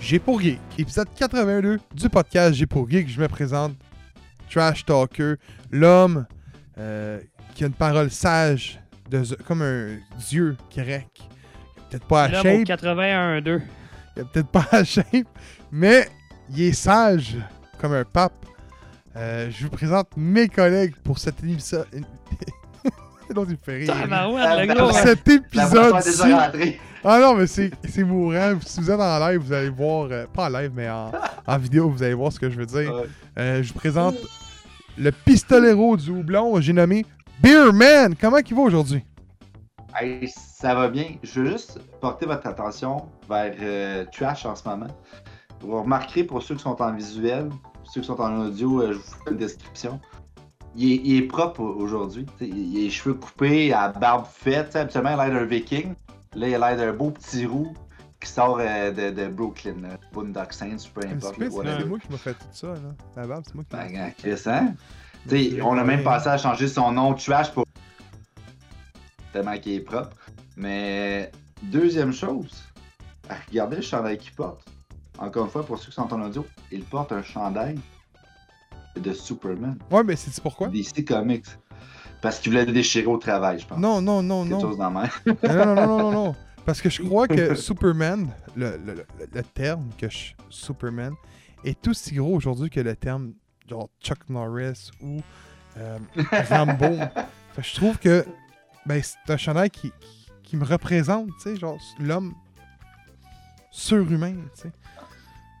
J'ai pour Geek. Épisode 82 du podcast J'ai pour Geek. Je me présente Trash Talker, l'homme euh, qui a une parole sage, de, comme un dieu grec. Peut-être pas à shape, au 81-2. il est peut-être pas à shape, mais il est sage comme un pape. Euh, je vous présente mes collègues pour cet épisode. Donc, il me fait rire. Tabarouette, le Pour gros. cet La épisode Ah non, mais c'est c'est mourant. Si vous êtes en live, vous allez voir, euh, pas en live, mais en, en vidéo, vous allez voir ce que je veux dire. Euh, je vous présente le pistolero du houblon, j'ai nommé Beerman. Comment il va aujourd'hui? Hey, ça va bien. Je veux juste porter votre attention vers euh, Trash en ce moment. Vous remarquerez pour ceux qui sont en visuel, ceux qui sont en audio, euh, je vous fais une description. Il est, il est propre au- aujourd'hui. Il a les cheveux coupés, à barbe faite. Habituellement, il a l'air d'un viking. Là, il a l'air d'un beau petit roux qui sort euh, de, de Brooklyn. là. Boondock Saints, peu importe. C'est moi qui m'a fait tout ça, là. La barbe, c'est moi qui Ben, m'a gars, Chris, hein? On a même pensé à changer son nom Trash pour. tellement qu'il est propre. Mais, deuxième chose, regardez le chandail qu'il porte. Encore une fois, pour ceux qui sont en audio, il porte un chandail de Superman. Ouais, mais c'est pourquoi? DC Comics. Parce qu'il voulait le déchirer au travail, je pense. Non, non, non, Quelque non. chose dans la main. non, non, non, non, non, non. Parce que je crois que Superman, le, le- le- le terme que je- Superman, est aussi gros aujourd'hui que le terme genre Chuck Norris ou euh, Rambo. Fait que je trouve que ben, c'est un chandail qui, qui, qui me représente, tu sais, genre l'homme surhumain, tu sais.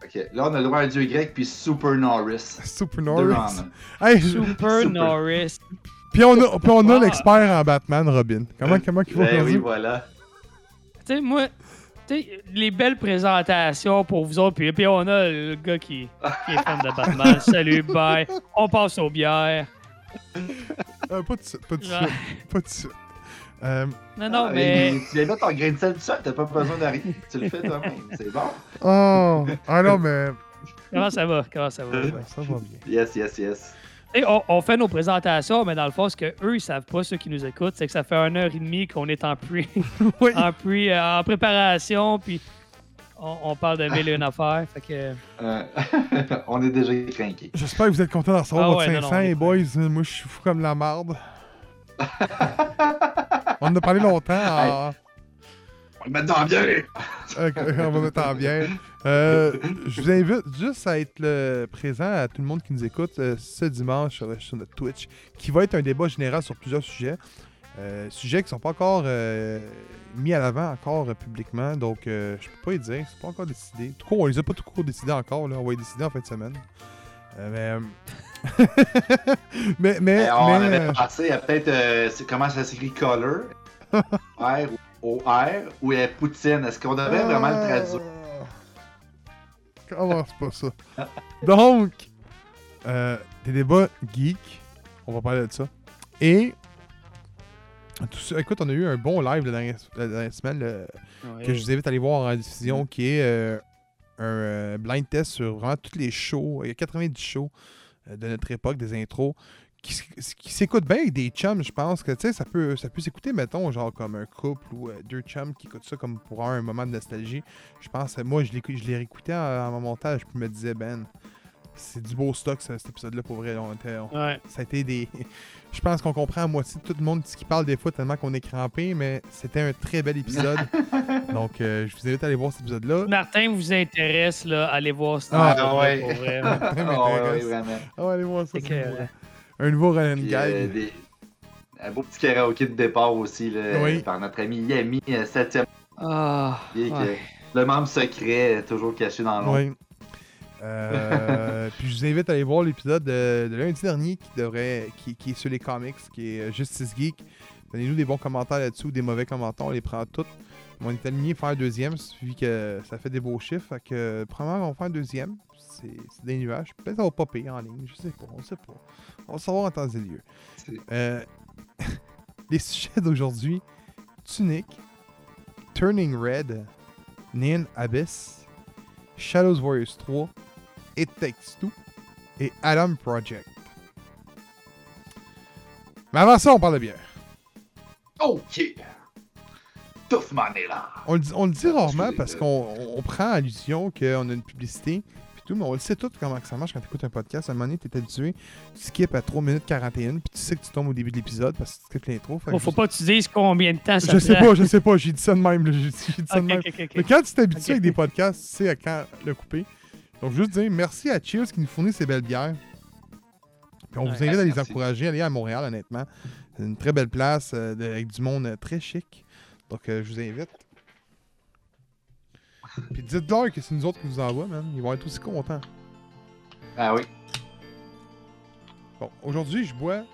Ok, là, on a le droit à un dieu grec, puis Super Norris. Super Norris. Hey, Super. Norris. Puis on a, puis on a Ah. l'expert en Batman, Robin. Comment, comment il va Ben oui, voilà. Tu sais, moi, tu sais, les belles présentations pour vous autres, puis, puis on a le gars qui, qui est fan de Batman. Salut, bye. On passe aux bières. Euh, pas de suite, pas de Ouais. suite, pas de suite. Euh, Non, non, Ah, mais. Tu viens mettre ton grain de sel tout seul, t'as pas besoin de rien. Tu le fais toi-même, c'est bon. oh, ah non, mais Comment ça va? Comment ça va? Ouais, ça va bien. Yes, yes, yes. Et on, on fait nos présentations, mais dans le fond, ce que eux ils savent pas, ceux qui nous écoutent, c'est que ça fait une heure et demie qu'on est en pre, Oui. en, pre, euh, en préparation, puis on, on parle de mille et une affaires. Fait que, Euh, on est déjà craqué. J'espère que vous êtes contents d'en recevoir Ah votre ouais, non, 500, non, on les est boys. Euh, Moi, je suis fou comme la marde. On en a parlé longtemps. On va le mettre dans bien. on va mettre en bien. Euh, je vous invite juste à être le- présent à tout le monde qui nous écoute euh, ce dimanche sur, sur notre Twitch, qui va être un débat général sur plusieurs sujets. Euh, sujets qui sont pas encore mis à l'avant encore publiquement, donc euh, je peux pas y dire, c'est pas encore décidé. Tout court, on les a pas tout court décidés encore, là. on va les décider en fin de semaine. Euh, mais, mais, mais, on mais, avait à peut-être comment ça s'écrit color? R ou R ou euh, Poutine? Est-ce qu'on devrait vraiment le traduire? Ah, Commence pas ça. Donc, euh, des débats geeks. On va parler de ça. Et. Tout ça, écoute, on a eu un bon live la dernière, la dernière semaine le- que je vous invite à aller voir en diffusion qui est euh, un euh, blind test sur vraiment tous les shows. Il y a 90 shows euh, de notre époque, des intros qui, s'écoute bien avec des chums, je pense que tu sais, ça peut, ça peut s'écouter, mettons, genre comme un couple ou euh, deux chums qui écoutent ça comme pour avoir un moment de nostalgie. Je pense, moi, je l'ai je l'ai réécouté en, mon montage, puis je me disais, ben, c'est du beau stock, ça, cet épisode-là, pour vrai. On était- on- Ouais. ça a été des. Je pense qu'on comprend à moitié tout le monde ce qui parle des fois tellement qu'on est crampé, mais c'était un très bel épisode. Donc, euh, je vous invite à aller voir cet épisode-là. Martin vous intéresse, là, allez voir ça. Ah, ouais. Pour vrai. Ça Ah, ouais, m'intéresse. ouais, vraiment. Ah, ouais, allez voir ça. Un nouveau Puis, Gag. euh, des- Un beau petit karaoké de départ aussi, là, Oui. par notre ami Yami, 7ème Ah, ouais. Le membre secret, euh, toujours caché dans l'ombre. Oui. Euh, puis je vous invite à aller voir l'épisode de, de lundi dernier qui devrait qui, qui est sur les comics, qui est euh, Justice Geek. Donnez-nous des bons commentaires là-dessus, des mauvais commentaires, on les prend toutes. On est aligné faire un deuxième, vu que ça fait des beaux chiffres. Fait que probablement on va faire un deuxième. C'est c'est des nuages. Peut-être ça va popper en ligne, je sais pas, on sait pas. On va savoir en temps et lieu. Euh, les sujets d'aujourd'hui Tunic, Turning Red, Neon Abyss, Shadows Warriors 3, It Takes Two et Adam Project. Mais avant ça, on parle de bière. Ok. Tough money là. On le dit, on le dit rarement parce qu'on on- on prend allusion qu'on a une publicité. Puis tout, mais on le sait tout comment que ça marche quand tu écoutes un podcast. À un moment donné, tu es habitué. Tu skips à 3 minutes 41, puis tu sais que tu tombes au début de l'épisode parce que tu skips l'intro. Bon, faut pas que tu dises combien de temps ça Je sais pas, je sais pas. J'ai dit ça de même. là, dit, j'ai dit ça de Ok, même. Mais quand tu t'habitues avec des podcasts, tu sais à quand le couper. Donc, juste dire merci à Cheers qui nous fournit ces belles bières. Puis on vous invite à les merci. encourager, à aller à Montréal, honnêtement. C'est une très belle place euh, avec du monde euh, très chic. Donc, euh, je vous invite. Puis dites-leur que c'est nous autres qui vous envoient, man. Ils vont être aussi contents. Ah oui. Bon, aujourd'hui, je bois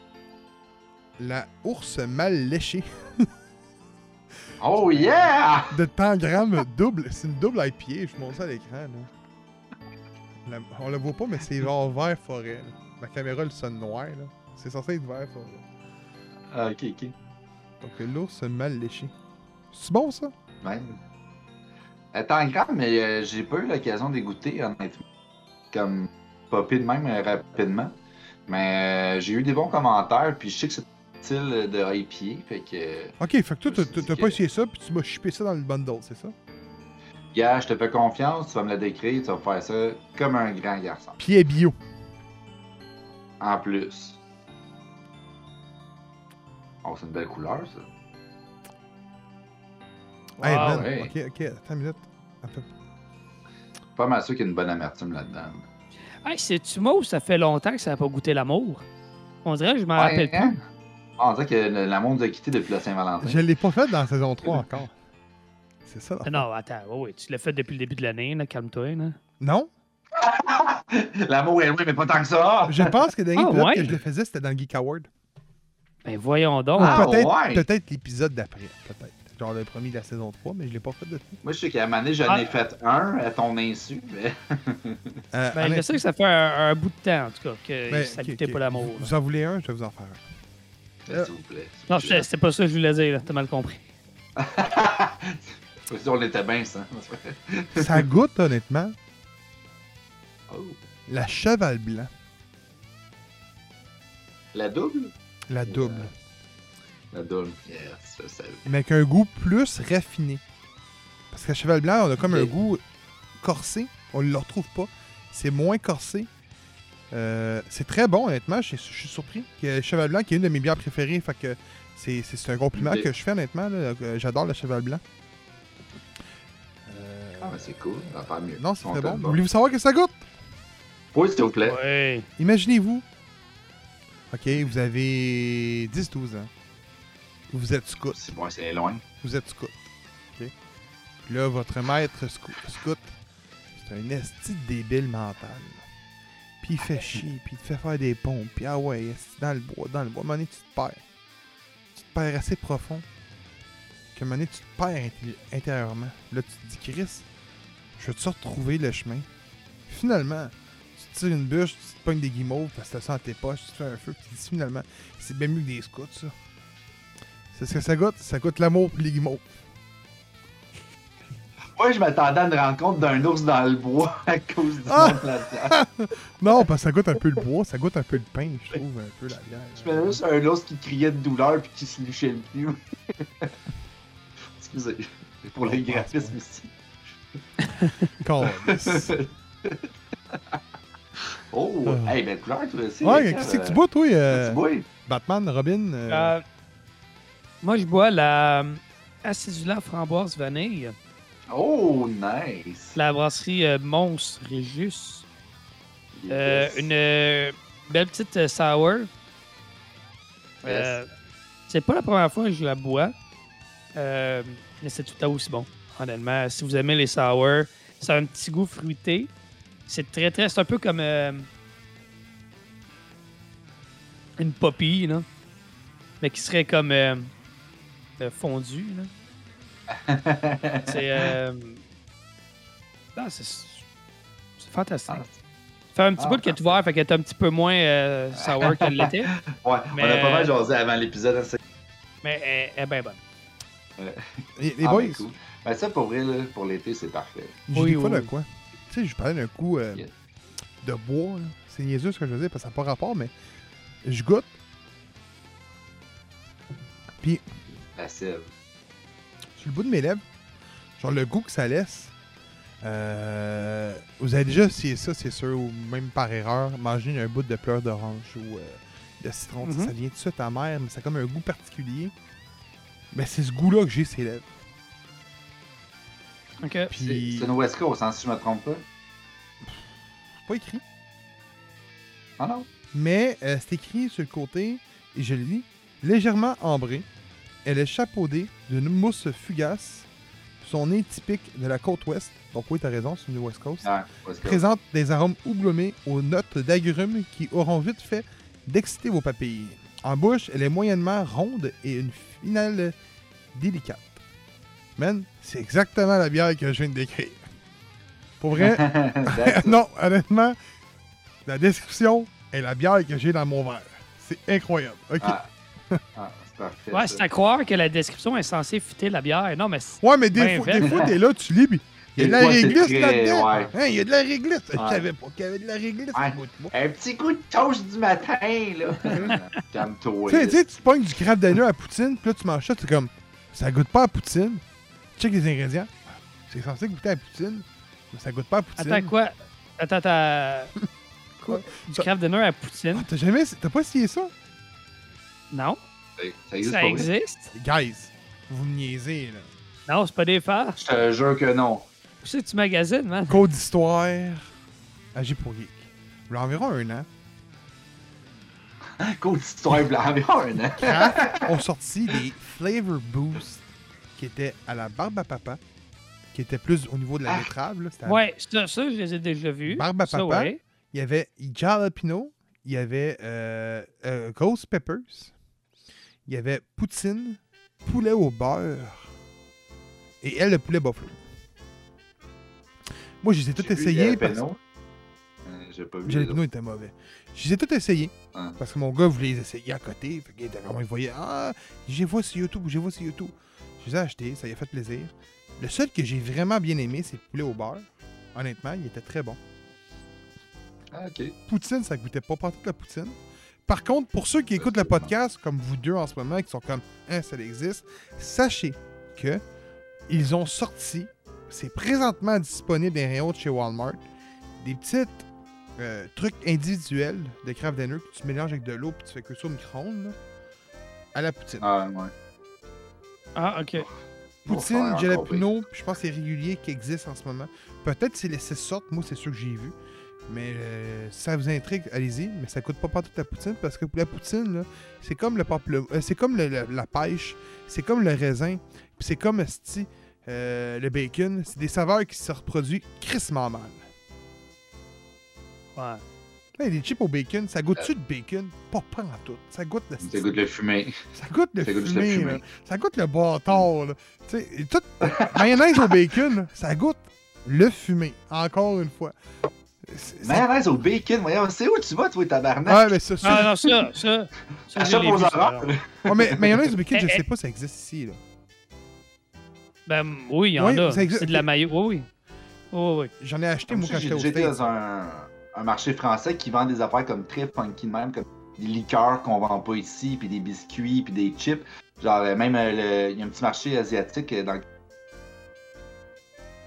la ours mal léchée Oh yeah! de Tangram double. C'est une double IPA. Je vous montre ça à l'écran. là. La- on le voit pas, mais c'est genre vert forêt. là. Ma caméra le sonne noir. là. C'est censé être vert forêt. Ah, ok, ok. Donc l'ours mal léché. C'est bon ça? Ouais. Attends, grave, mais euh, j'ai pas eu l'occasion de goûter, honnêtement. Comme popé de même euh, rapidement. Mais euh, j'ai eu des bons commentaires, puis je sais que c'est un style de IPA, fait que. euh, Ok, fait que toi, t'as- que- pas essayé ça, puis tu m'as chippé ça dans le bundle, c'est ça? Gars, je te fais confiance, tu vas me le décrire, tu vas faire ça comme un grand garçon. Pied bio. En plus. Oh, c'est une belle couleur, ça. Hey, Wow, man, ouais. ok, ok, attends une minute. Attends. Pas mal sûr qu'il y a une bonne amertume là-dedans. Hey, c'est-tu moi ou ça fait longtemps que ça n'a pas goûté l'amour? On dirait que je m'en rappelle hein? plus. Ah, on dirait que l'amour nous a quittés depuis la Saint-Valentin. Je l'ai pas fait dans la saison 3 encore. C'est ça. là. Non, attends, oui, oui, tu l'as fait depuis le début de l'année, calme-toi. Là. Non? L'amour est loin, mais pas tant que ça. Je pense que le dernier Ah, épisode ouais? que je le faisais, c'était dans le Geek Award. Ben voyons donc. Ah, peut-être ouais. peut-être l'épisode d'après. Peut-être. Genre le premier de la saison 3, mais je l'ai pas fait depuis. Moi, je sais qu'à un moment donné, j'en Ah. ai fait un à ton insu. Mais... Euh, Ben, je sais que ça fait un, un bout de temps, en tout cas, que Ben, ça ok, goûtait ok. pas l'amour. là. Vous en voulez un, je vais vous en faire un. S'il vous plaît. Non, c'était c'était pas ça que je voulais dire, là. t'as mal compris. On était bien, ça. Ça goûte, honnêtement, Oh. la cheval blanc. La double? La double. La. Yes, je savais. Mais avec un goût plus raffiné. Parce que cheval blanc, on a comme un goût corsé. On ne le retrouve pas. C'est moins corsé. Euh, c'est très bon, honnêtement. Je, je suis surpris. Que cheval blanc, qui est une de mes bières préférées, fait que c'est, un compliment que je fais, honnêtement. Euh, J'adore le cheval blanc. Euh, Ah, c'est cool. Ça va faire mieux. non, c'est On très bon. pas. Voulez-vous savoir que ça goûte? Oui, s'il vous plaît. Ouais. Imaginez-vous. Ok, vous avez 10-12 ans. Vous êtes scout. C'est bon, c'est loin. Vous êtes scout. OK? Puis là, votre maître scou- scout, c'est un esti débile mental. Puis il fait chier, puis il te fait faire des pompes, puis ah ouais, dans le bois, dans le bois. À un moment donné, tu te perds. Tu te perds assez profond qu'à un moment donné, tu te perds inté- intérieurement. Là, tu te dis, Chris, je vais te retrouver le chemin? Finalement, tu te tires une bûche, tu te pognes des guimauves parce que t'as ça dans tes poches, tu te fais un feu, puis tu te dis finalement, c'est bien mieux que des scouts, ça. C'est ce que ça goûte? Ça goûte l'amour puis les guimauves. Moi, je m'attendais à une rencontre d'un ours dans le bois à cause du Ah! monde. Non, parce que ça goûte un peu le bois, ça goûte un peu le pain, je trouve, un peu la bière. Je me juste un ours qui criait de douleur puis qui se lichait le cul. Excusez. Pour le graphisme ici. Oh, Ah. hey, belle couleur, toi aussi. Ouais, qu'est-ce que euh, tu bois, toi, euh, Tu bois? Batman, Robin? euh, Euh, moi, je bois la acidula framboise vanille. Oh, nice. La brasserie euh, Mons. Euh, une euh, belle petite euh, sour. C'est pas la première fois que je la bois. Mais c'est tout à aussi bon, honnêtement. Si vous aimez les sour, ça a un petit goût fruité. C'est très, très. C'est un peu comme une poppy, là. Mais qui serait comme euh, euh, fondue, là. C'est. Euh... C'est. C'est fantastique. Ah. Ça fait un petit Ah, bout qu'elle est ouverte, fait qu'elle est un petit peu moins euh, sour qu'elle l'était. Ouais, on a Mais- pas mal jasé avant l'épisode. hein, Mais elle, elle est bien bonne. Les, les Ah, boys, ben, cool. Ben, ça, pour vrai, là, pour l'été, c'est parfait. j'ai Oui, des fois oui, de oui. quoi. Tu sais, je parlais d'un coup euh, de bois, là. C'est niaiseux ce que je veux dire, parce que ça n'a pas rapport, mais je goûte. Puis, La sève. sur le bout de mes lèvres, genre le goût que ça laisse. euh, vous avez déjà essayé ça, c'est sûr, ou même par erreur, manger un bout de pleurs d'orange ou euh, de citron. sais, Mhm. Ça vient tout de suite amer, mais ça a comme un goût particulier. Mais c'est ce goût-là que j'ai sur les lèvres. OK. C'est Puis, c'est une West Coast, hein, si je me trompe pas? pas écrit. Ah non? Mais euh, c'est écrit sur le côté, et je le lis, légèrement ambrée. Elle est chapeaudée d'une mousse fugace. Son nez typique de la côte ouest, donc oui, t'as raison, c'est une West Coast, Ah, West Coast. présente des arômes houblonnés aux notes d'agrumes qui auront vite fait d'exciter vos papilles. En bouche, elle est moyennement ronde et une finale délicate. Man, c'est exactement la bière que je viens de décrire. Pour vrai, non, honnêtement, la description est la bière que j'ai dans mon verre. C'est incroyable. Ok. Ah. Ah, parfait. Ouais, c'est à croire que la description est censée fitter la bière. Non, mais c'est- Ouais, mais des, fois, des fois, t'es là, tu lis, puis il y a de la réglisse là-dedans. ouais. Hein, il y a de la réglisse. Je Ouais. savais pas qu'il y avait de la réglisse. Ouais. Un petit coup de toast du matin, là. Calme-toi. Tu sais, tu sais, tu pognes du crabe d'agneau à poutine, puis là, tu manges ça, tu es comme, ça goûte pas à poutine. Check les ingrédients. C'est censé goûter à poutine, mais ça goûte pas à poutine. Attends, quoi? Attends, attends. Quoi? Du craft dinner à Poutine? Ah, T'as jamais, t'as pas essayé ça? Non? Ça existe Ça pas vrai? existe? Guys, vous me niaisez, là. Non, c'est pas des farces. Je te jure que non. Où c'est que tu magasines, man? Code d'histoire, agir pour geek. Il y a environ un an, Côte d'histoire blanc, environ un an. Kraft ont sorti des Flavor Boost qui étaient à la barbe à papa, qui étaient plus au niveau de la Ah. betterave. Là, c'était à- Ouais, ça, ça, je les ai déjà vus. Barbe à Ça, papa. ouais. Il y avait Jalapeno, il y avait euh, euh, Ghost Peppers, il y avait Poutine, poulet au beurre et elle, le poulet buffalo. Moi, je les ai tous essayés parce. Euh, J'ai pas vu. Jalapeno était mauvais. Je les ai tous essayés. Ah. Parce que mon gars voulait les essayer à côté. Fait était comme, il voyait, ah, j'ai vu sur YouTube, j'ai vu sur YouTube. Je les ai achetés, ça lui a fait plaisir. Le seul que j'ai vraiment bien aimé, c'est le poulet au beurre. Honnêtement, il était très bon. Ah, ok. Poutine, ça goûtait pas partout la poutine. Par contre, pour ceux qui écoutent le podcast, comme vous deux en ce moment, qui sont comme, hein, ça existe, sachez que ils ont sorti, c'est présentement disponible dans les rayons de chez Walmart, des petites euh, trucs individuels de craft dinner que tu mélanges avec de l'eau puis tu fais que ça au micro-ondes, là, à la poutine. Ah, ouais. Ah, ok. Poutine, Faut faire jalapeno, puis je pense que c'est régulier qui existe en ce moment. Peut-être c'est les six sortes, moi c'est sûr que j'ai vu. Mais euh, si ça vous intrigue, allez-y. Mais ça coûte pas partout la poutine parce que la poutine, là, c'est comme le euh, c'est comme le- le- la pêche, c'est comme le raisin, puis c'est comme esti, euh, le bacon. C'est des saveurs qui se reproduisent crissement mal. Ouais. Hey, des chips au bacon, ça goûte-tu de bacon? Pas pas en tout. Ça goûte le Ça goûte le fumé. ça goûte le Ça goûte fumé, le fumé. Ça goûte le bâtard, là. Tu sais, et tout... mayonnaise au bacon, ça goûte le fumé. Encore une fois. Mayonnaise au bacon, voyons, c'est où tu vas, toi, tabarnak? Ouais, mais ça, ça- Ah, non, ça, ça. ça ça, horreurs. alors. Ouais, mais mayonnaise au bacon, je Eh, sais eh. pas, ça existe ici, là. Ben oui, il y en Oui, a. C'est de la maillot. Oui, oui. Oui, oui. J'en ai acheté, moi, quand J'ai j'étais au States. dans un, un marché français qui vend des affaires comme très funky de même, comme des liqueurs qu'on vend pas ici, puis des biscuits, puis des chips. Genre, euh, même, euh, le- il y a un petit marché asiatique euh, dans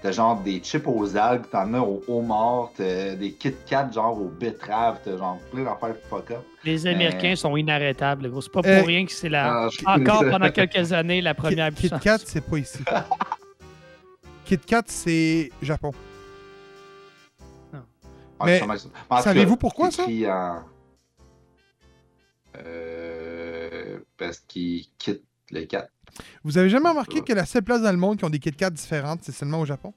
T'as genre des chips aux algues, t'en as aux homards, t'as des Kit Kat genre aux betteraves, t'as genre plein d'affaires fuck up. Les Américains sont inarrêtables. gros. C'est pas pour Euh, rien que c'est la. Ah, Encore pendant quelques années, la première Kit, Kit. Kat, c'est pas ici. Kit Kat, c'est Japon. Ah, Mais savez-vous pourquoi, ça? Euh, parce qu'ils quittent le 4. Vous avez jamais remarqué que la seule place dans le monde qui ont des Kit Kat différentes, c'est seulement au Japon?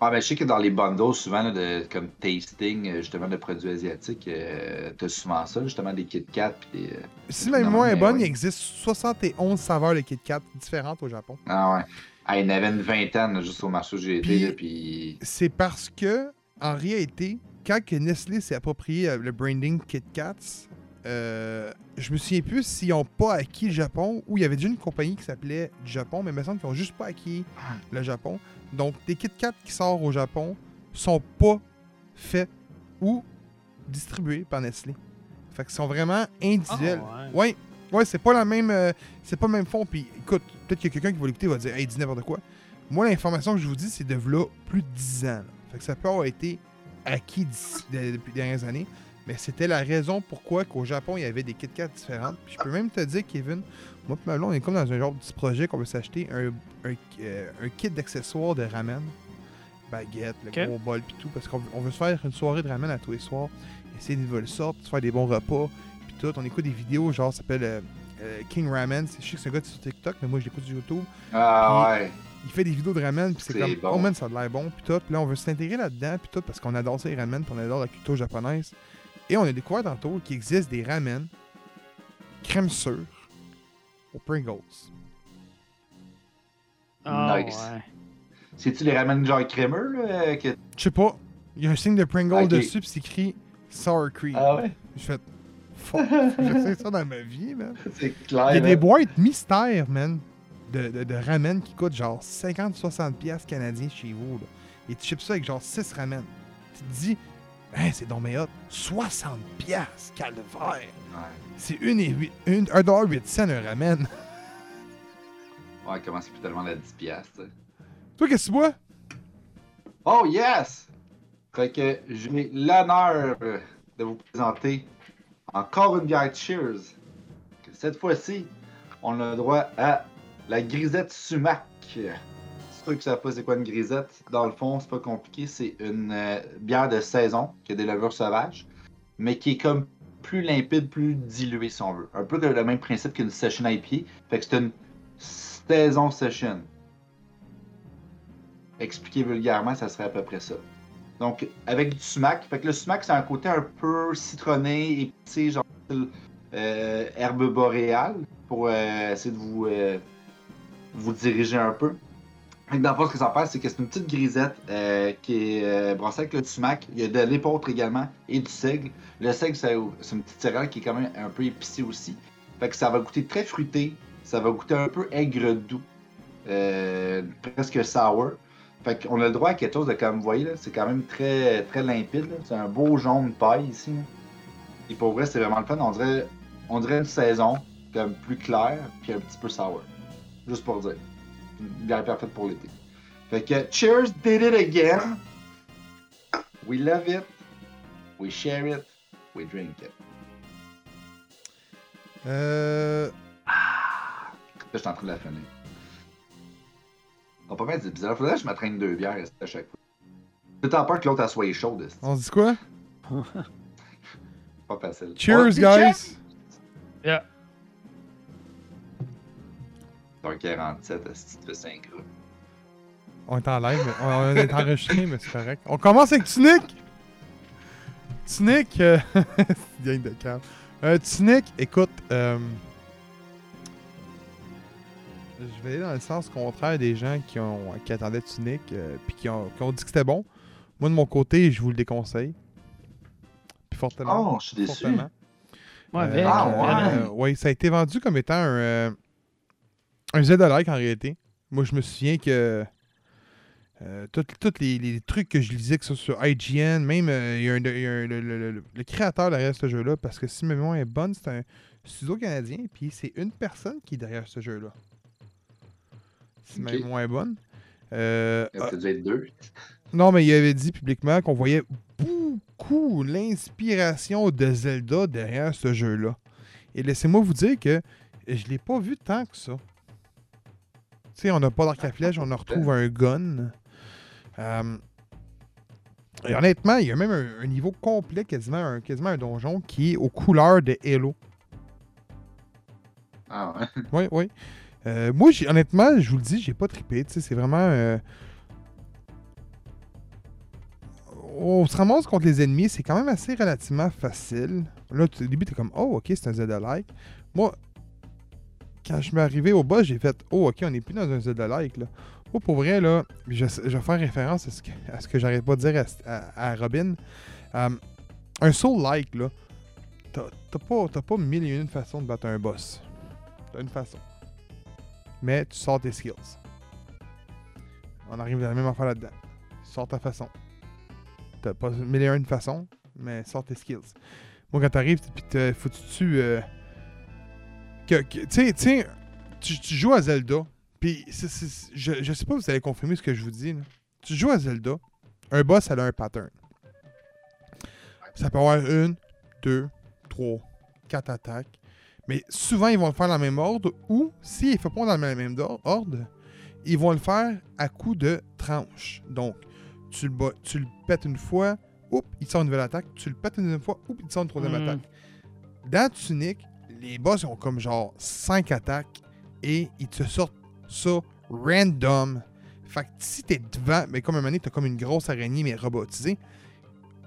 Ah, ben, je sais que dans les bundles, souvent, là, de, comme tasting, euh, justement, de produits asiatiques, euh, t'as souvent ça, justement, des Kit Kat. Des... euh, Si ma Non, mémoire est bonne, ouais. il existe 71 saveurs de Kit Kat différentes au Japon. Ah ouais. Ah, il y en avait une vingtaine, là, juste au marché où j'ai été, Puis-. C'est parce que, en réalité, quand Nestlé s'est approprié euh, le branding Kit Kats, euh, je me souviens plus s'ils n'ont pas acquis le Japon ou il y avait déjà une compagnie qui s'appelait Japon, mais il me semble qu'ils n'ont juste pas acquis le Japon. Donc, les Kit Kat qui sortent au Japon sont pas faits ou distribués par Nestlé. Fait qu'ils sont vraiment individuels. Ah, Ouais, ouais, c'est pas la même, euh, c'est pas le même fond. Puis écoute, peut-être que quelqu'un qui va l'écouter va dire, hey, dis n'importe quoi. Moi, l'information que je vous dis, c'est de là plus de 10 ans. là. Fait que ça peut avoir été acquis depuis les dernières années. Mais c'était la raison pourquoi qu'au Japon, il y avait des Kit Kat différentes. Puis je peux même te dire, Kevin, moi et on est comme dans un genre de petit projet qu'on veut s'acheter un, un, euh, un kit d'accessoires de ramen. Baguette, le gros bol, puis tout. Parce qu'on veut- on veut se faire une soirée de ramen à tous les soirs. Essayer de nouvelles sortes, se faire des bons repas, puis tout. On écoute des vidéos, genre, ça s'appelle euh, euh, King Ramen. C'est- Je sais que c'est un gars sur TikTok, mais moi, je l'écoute sur YouTube. Ah ouais. Il fait des vidéos de ramen, puis c'est C'est comme, bon. oh man, ça a l'air bon, puis tout. Puis là, on veut s'intégrer là-dedans, puis tout, parce qu'on adore ça, les ramen, puis on adore la culture japonaise. Et on a découvert tantôt qu'il existe des ramen crème sûre aux Pringles. Ah, Nice. ouais. C'est-tu les ramen genre crémeux, là? euh, Que... Je sais pas, il y a un signe de Pringle Ok. dessus, puis c'est écrit Sour Cream. Ah ouais? Je fais, fuck, j'essaie ça dans ma vie, man. C'est clair. Il y a des boîtes mystères, man, de, de, de ramen qui coûtent genre 50-60$ piastres canadiens chez vous. Là. Et tu chips ça avec genre 6 ramen. Tu te dis, hein, c'est donc hot. 60$, piastres, calvaire. Ouais. C'est 1,8 cents un ramen. Ouais, comment c'est plus tellement à 10 piastres. Toi, qu'est-ce que tu bois? Oh yes! Fait que j'ai l'honneur de vous présenter encore une bière Cheers. Cette fois-ci, on a le droit à la grisette sumac. Qui savent pas c'est quoi une grisette, dans le fond, c'est pas compliqué. C'est une euh, bière de saison qui a des levures sauvages, mais qui est comme plus limpide, plus diluée si on veut. Un peu le même principe qu'une session IPA. Fait que c'est une saison session. Expliqué vulgairement, ça serait à peu près ça. Donc, avec du sumac. Fait que le sumac, c'est un côté un peu citronné, épicé, genre euh, herbe boréale, pour euh, essayer de vous, vous diriger un peu. Que dans le fond, ce que ça fait, c'est que c'est une petite grisette euh, qui est euh, brassée avec le sumac. Il y a de l'épeautre également et du seigle. Le seigle, c'est une petite céréale qui est quand même un peu épicée aussi. Fait que ça va goûter très fruité. Ça va goûter un peu aigre doux. Euh, presque sour. Fait qu'on a le droit à quelque chose de comme vous voyez là, c'est quand même très très limpide. C'est un beau jaune paille ici. Et pour vrai, c'est vraiment le fun. On dirait, on dirait une saison comme plus claire puis un petit peu sour. Juste pour dire. Une bière parfaite pour l'été. Fait que cheers, did it again. We love it. We share it. We drink it. Euh. Là, je suis en train de la finir. On peut pas être bizarre. Faudrait que je m'attraîne deux bières à chaque fois. J'ai tant peur que l'autre soit chaude. On dit quoi? Pas facile. Cheers, guys! Yeah. Dans 47, est-ce que tu fais 5 gras? On est en live, mais on, est enregistré, mais c'est correct. On commence avec Tunic! Tunic, euh... c'est de cave. Euh, Tunic, écoute, euh... je vais aller dans le sens contraire des gens qui, ont, qui attendaient Tunic, euh, puis qui ont, qui ont dit que c'était bon. Moi, de mon côté, je vous le déconseille. Puis fortement. Oh, je suis déçu. fortement. Ouais, Euh, avec. Ah, ouais. euh, ouais, ça a été vendu comme étant un, euh, un Zelda-like en réalité. Moi, je me souviens que euh, tous les, les trucs que je lisais, que ce soit sur IGN, même euh, il y a, un, il y a un- le, le- le- le créateur derrière ce jeu-là, parce que si ma mémoire est bonne, c'est un studio canadien, puis c'est une personne qui est derrière ce jeu-là. Si ma mémoire est bonne. Euh, Il y a peut-être dû être deux. non, mais il avait dit publiquement qu'on voyait beaucoup l'inspiration de Zelda derrière ce jeu-là. Et laissez-moi vous dire que je l'ai pas vu tant que ça. Tu sais, on n'a pas d'arc à flèche, on en retrouve un gun. Euh, et honnêtement, il y a même un, un niveau complet, quasiment un, quasiment un donjon, qui est aux couleurs de Halo. Ah ouais. Oui, oui. Euh, moi, honnêtement, je vous le dis, j'ai pas trippé. tu sais, C'est vraiment. euh, On se ramasse contre les ennemis, c'est quand même assez relativement facile. Là, au début, t'es comme, oh, ok, c'est un Zelda-like. Moi, quand je suis arrivé au boss, j'ai fait, oh, ok, on n'est plus dans un Zelda-like. Là. Moi, pour vrai, là, je, je vais faire référence à ce que, à que j'arrête pas de dire à, à- à Robin. Euh, un Soul-like, là, t'as pas, t'as pas mille et une façons de battre un boss. T'as une façon. Mais tu sors tes skills. On arrive à la même affaire là-dedans. Sors ta façon. T'as pas mille et une façons, mais sors tes skills. Moi, quand t'arrives, puis te- faut que tu tues. euh, que- que- Tu joues à Zelda, puis je, je sais pas si vous allez confirmer ce que je vous dis. là. Tu joues à Zelda, un boss, elle a un pattern. Ça peut avoir une, deux, trois, quatre attaques. Mais souvent, ils vont le faire dans le même ordre ou, s'ils ne font pas dans le même ordre, ils vont le faire à coup de tranche. Donc, tu le, bats- tu le pètes une fois, oups, il sort une nouvelle attaque. Tu le pètes une deuxième fois, oups, il sort une troisième Mhm. attaque. Dans Tunic, les boss ont comme genre 5 attaques et ils te sortent ça random. Fait que si t'es devant, mais comme un moment t'as comme une grosse araignée mais robotisée,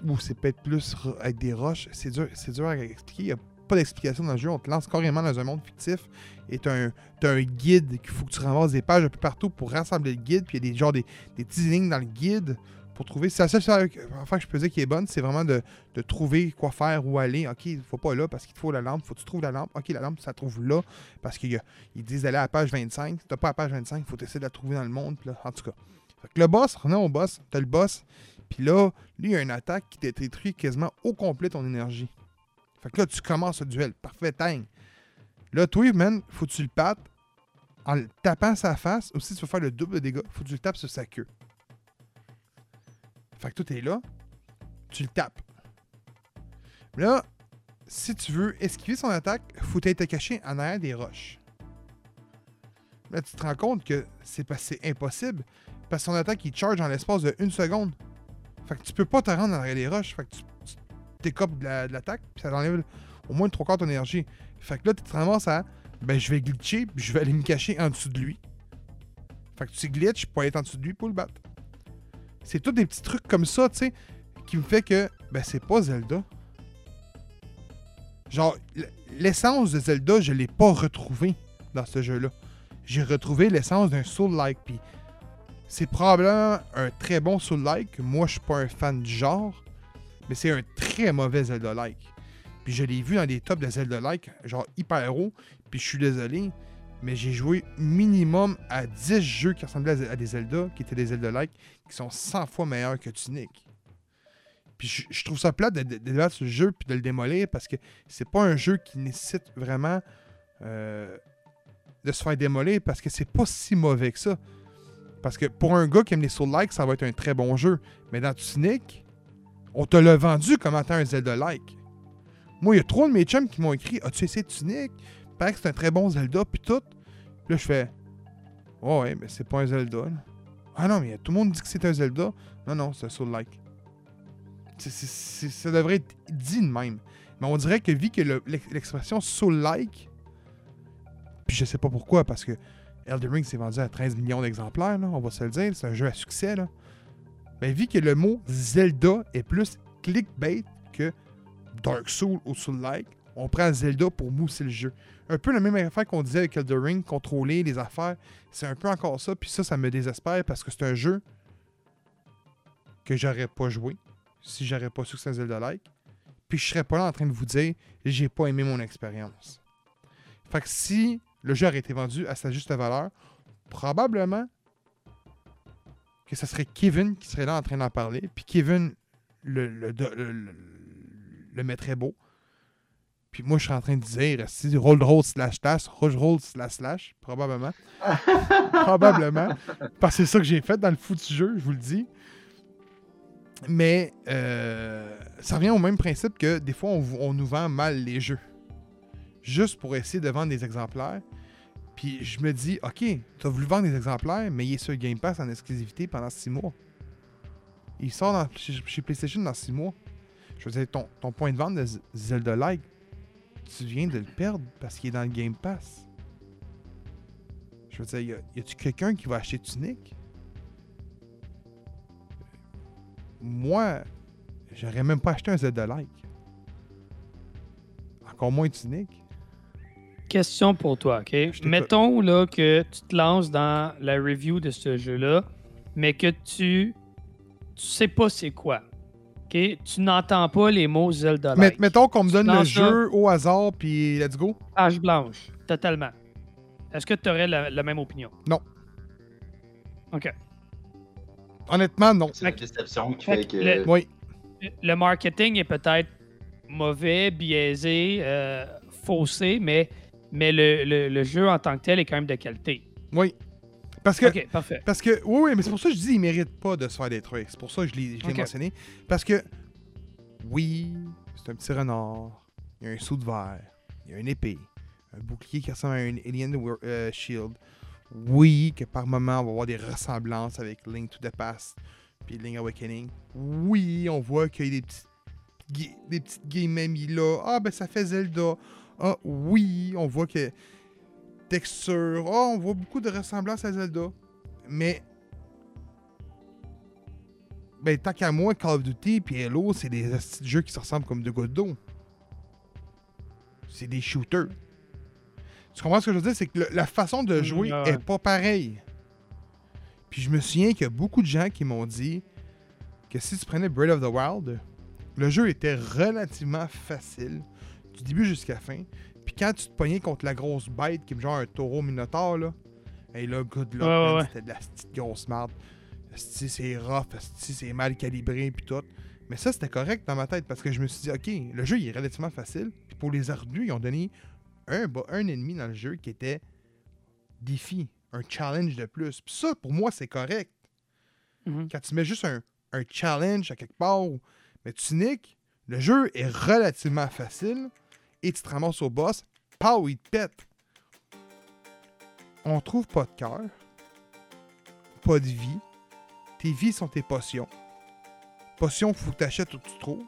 ou c'est peut-être plus avec des roches, c'est dur, dur à expliquer. Il n'y a pas d'explication dans le jeu. On te lance carrément dans un monde fictif et t'as un, un guide qu'il faut que tu ramasses des pages un peu partout pour rassembler le guide. Puis il y a des, genre des, des petites lignes dans le guide pour trouver. C'est la seule affaire que je peux dire qui est bonne, c'est vraiment de, de trouver quoi faire, où aller. Ok, il faut pas là parce qu'il te faut la lampe. Faut que tu trouves la lampe. Ok, la lampe, ça trouve là parce qu'ils disent d'aller à la page 25. Si t'as pas la page 25, faut essayer de la trouver dans le monde. Là, en tout cas. Fait que le boss, revenons au boss. T'as le boss. Puis là, lui, il a une attaque qui te détruit quasiment au complet ton énergie. Fait que là, tu commences le duel. Parfait, tang. Là, toi, man, faut que tu le pattes en le tapant sa face. Ou si tu veux faire le double de dégâts, faut que tu le tapes sur sa queue. Fait que toi, t'es là. Tu le tapes. Là, si tu veux esquiver son attaque, faut être caché en arrière des roches. Là, tu te rends compte que c'est impossible parce que son attaque, il charge en l'espace de une seconde. Fait que tu peux pas te rendre en arrière des roches. Fait que tu tu la- de l'attaque, puis ça t'enlève au moins trois quarts de ton énergie. Fait que là, tu te ramasses à ben, je vais glitcher, puis je vais aller me cacher en dessous de lui. Fait que tu glitches pour être en dessous de lui pour le battre. C'est tous des petits trucs comme ça, tu sais, qui me fait que, ben, c'est pas Zelda. Genre, l'essence de Zelda, je l'ai pas retrouvée dans ce jeu-là. J'ai retrouvé l'essence d'un Soul-like, puis c'est probablement un très bon Soul-like. Moi, je suis pas un fan du genre, mais c'est un très mauvais Zelda-like. Puis je l'ai vu dans des tops de Zelda-like, genre hyper haut, puis je suis désolé, mais j'ai joué minimum à 10 jeux qui ressemblaient à des Zelda, qui étaient des Zelda-like, qui sont 100 fois meilleurs que Tunic. Puis je, trouve ça plate de, de, le jeu puis de le démolir parce que c'est pas un jeu qui nécessite vraiment euh, de se faire démolir parce que c'est pas si mauvais que ça. Parce que pour un gars qui aime les Soul-like, ça va être un très bon jeu. Mais dans Tunic, on te l'a vendu comme étant un Zelda-like. Moi, il y a trois de mes chums qui m'ont écrit As-tu essayé Tunic? Que c'est un très bon Zelda, puis tout. Là, je fais Ouais, ouais, mais c'est pas un Zelda. Ah non, mais tout le monde dit que c'est un Zelda. Non, non, c'est un c'est- c'est- ça devrait être dit de même. Mais on dirait que vu que le- l'ex- l'expression Soul-like, puis je sais pas pourquoi, parce que Elden Ring s'est vendu à 13 millions d'exemplaires, on va se le dire, c'est un jeu à succès, là. Mais vu que le mot Zelda est plus clickbait que Dark Soul ou Soul-like, on prend Zelda pour mousser le jeu. Un peu la même affaire qu'on disait avec Elden Ring, contrôler les affaires, c'est un peu encore ça, puis ça, ça me désespère parce que c'est un jeu que j'aurais pas joué si j'aurais pas su que c'est un Zelda-like. Puis je serais pas là en train de vous dire j'ai pas aimé mon expérience. Fait que si le jeu aurait été vendu à sa juste valeur, probablement que ce serait Kevin qui serait là en train d'en parler. Puis Kevin le, le, le, le- le mettrait beau. Puis moi, je suis en train de dire, si roll roll slash slash, roll roll slash slash, probablement. probablement. Parce que c'est ça que j'ai fait dans le foot du jeu, je vous le dis. Mais euh, ça revient au même principe que des fois, on, on nous vend mal les jeux. Juste pour essayer de vendre des exemplaires. Puis je me dis, OK, tu as voulu vendre des exemplaires, mais il est sur Game Pass en exclusivité pendant 6 mois. Il sort dans- chez, chez PlayStation dans 6 mois. Je veux dire, ton, ton point de vente de Zelda Like, tu viens de le perdre parce qu'il est dans le Game Pass. Je veux dire, y a- y a-tu quelqu'un qui va acheter Tunic? Moi, j'aurais même pas acheté un Zelda Like. Encore moins Tunic. Question pour toi, OK? Mettons là, que tu te lances dans la review de ce jeu-là, mais que tu tu sais pas c'est quoi. OK? Tu n'entends pas les mots Zelda Mais- like. mettons qu'on me donne le jeu au hasard, puis let's go. Page blanche, totalement. Est-ce que tu aurais la, la même opinion? Non. OK. Honnêtement, non. C'est la déception qui fait que que. le- Oui. Le marketing est peut-être mauvais, biaisé, euh, faussé, mais, mais le, le- le jeu en tant que tel est quand même de qualité. Oui. Parce que, parfait. parce que, oui, oui, mais c'est pour ça que je dis, il mérite pas de se faire détruire. C'est pour ça que je l'ai mentionné. Parce que, oui, c'est un petit renard. Il y a un saut de verre. Il y a une épée. Un bouclier qui ressemble à un Alien euh, Shield. Oui, que par moment, on va avoir des ressemblances avec Link to the Past puis Link Awakening. Oui, on voit qu'il y a des petites, des petites game là. Ah, ben ça fait Zelda. Ah, oui, on voit que texture. Ah, on voit beaucoup de ressemblances à Zelda. Mais. Ben, tant qu'à moi, Call of Duty puis Halo, c'est des jeux qui se ressemblent comme deux gouttes d'eau. C'est des shooters. Tu comprends ce que je veux dire? C'est que le- la façon de Mm, jouer ouais. est pas pareille. Puis je me souviens qu'il y a beaucoup de gens qui m'ont dit que si tu prenais Breath of the Wild, le jeu était relativement facile, du début jusqu'à la fin. Puis quand tu te pognais contre la grosse bête, qui est genre un taureau minotaure, là, et là, good luck, ouais, c'était de la petite grosse merde. C'est rough, c'est mal calibré, puis tout. Mais ça, c'était correct dans ma tête, parce que je me suis dit, OK, le jeu, il est relativement facile. Puis pour les ardus, ils ont donné un, un ennemi dans le jeu qui était défi, un challenge de plus. Puis ça, pour moi, c'est correct. Mhm. Quand tu mets juste un, un challenge à quelque part, mais tu niques, le jeu est relativement facile et tu te ramasses au boss, pow, il te pète. On trouve pas de cœur, pas de vie. Tes vies sont tes potions. Potions, faut que tu achètes où tu trouves.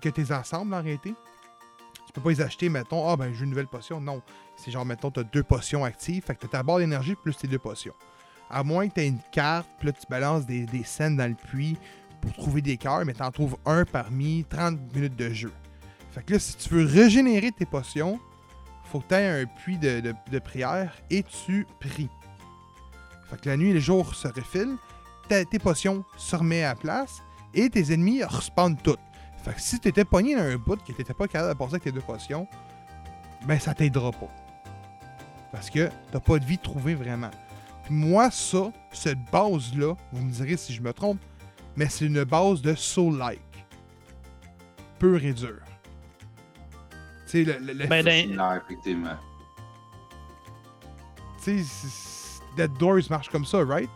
Que tes ensembles en réalité. Tu peux pas les acheter, mettons, ah ben j'ai une nouvelle potion. Non. C'est genre, mettons, tu as deux potions actives, fait que tu as ta barre d'énergie plus tes deux potions. À moins que tu aies une carte, puis là tu balances des, des scènes dans le puits pour trouver des cœurs, mais tu en trouves un parmi 30 minutes de jeu. Fait que là, si tu veux régénérer tes potions, faut que tu aies un puits de, prière et tu pries. Fait que la nuit et le jour se refilent, tes potions se remettent à la place et tes ennemis respawnent toutes. Fait que si tu étais pogné dans un bout que tu pas capable de passer avec tes deux potions, ben ça t'aidera pas. Parce que t'as pas de vie trouvée vraiment. Puis moi, ça, cette base-là, vous me direz si je me trompe, mais c'est une base de Soul-like. Pure et dure. Tu sais, le, le- le- Ben, similaire, effectivement. tu sais, Dead Doors marche comme ça, right?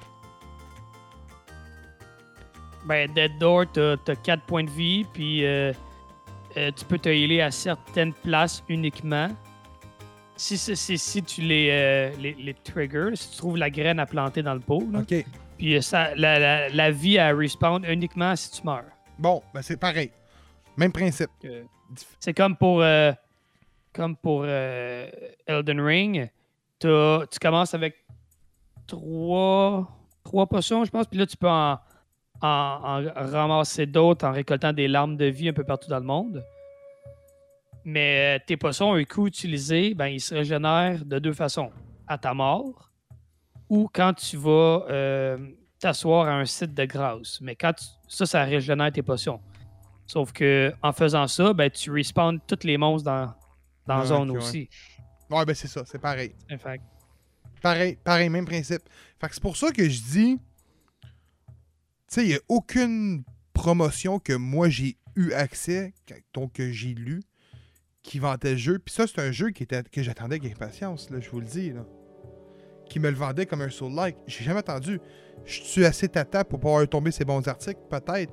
Ben, Dead Door, t'as 4 points de vie, puis euh, euh, tu peux te healer à certaines places uniquement. Si, si, si, si tu les, euh, les, les triggers, si tu trouves la graine à planter dans le pot, là, Ok. puis ça, la, la, la vie à respawn uniquement si tu meurs. Bon, ben c'est pareil. Même principe. Euh, C'est comme pour, euh, comme pour euh, Elden Ring. Tu commences avec trois, trois potions, je pense, puis là, tu peux en, ramasser d'autres en récoltant des larmes de vie un peu partout dans le monde. Mais euh, tes potions, un coup utilisé, ben, ils se régénèrent de deux façons. À ta mort ou quand tu vas t'asseoir à un site de grâce. Mais quand ça, ça régénère tes potions. Sauf que en faisant ça, ben, tu respawns tous les monstres dans, dans zone aussi. Ouais, ben c'est ça, c'est pareil. Fait Pareil, pareil, même principe. Fait que c'est pour ça que je dis. Tu sais, il n'y a aucune promotion que moi j'ai eu accès, donc que j'ai lu, qui vantait le jeu. Puis ça, c'est un jeu qui était, que j'attendais avec impatience, là, je vous le dis. Là. Qui me le vendait comme un soul-like. J'ai jamais attendu. Je suis assez tata pour pouvoir tomber ces bons articles, peut-être.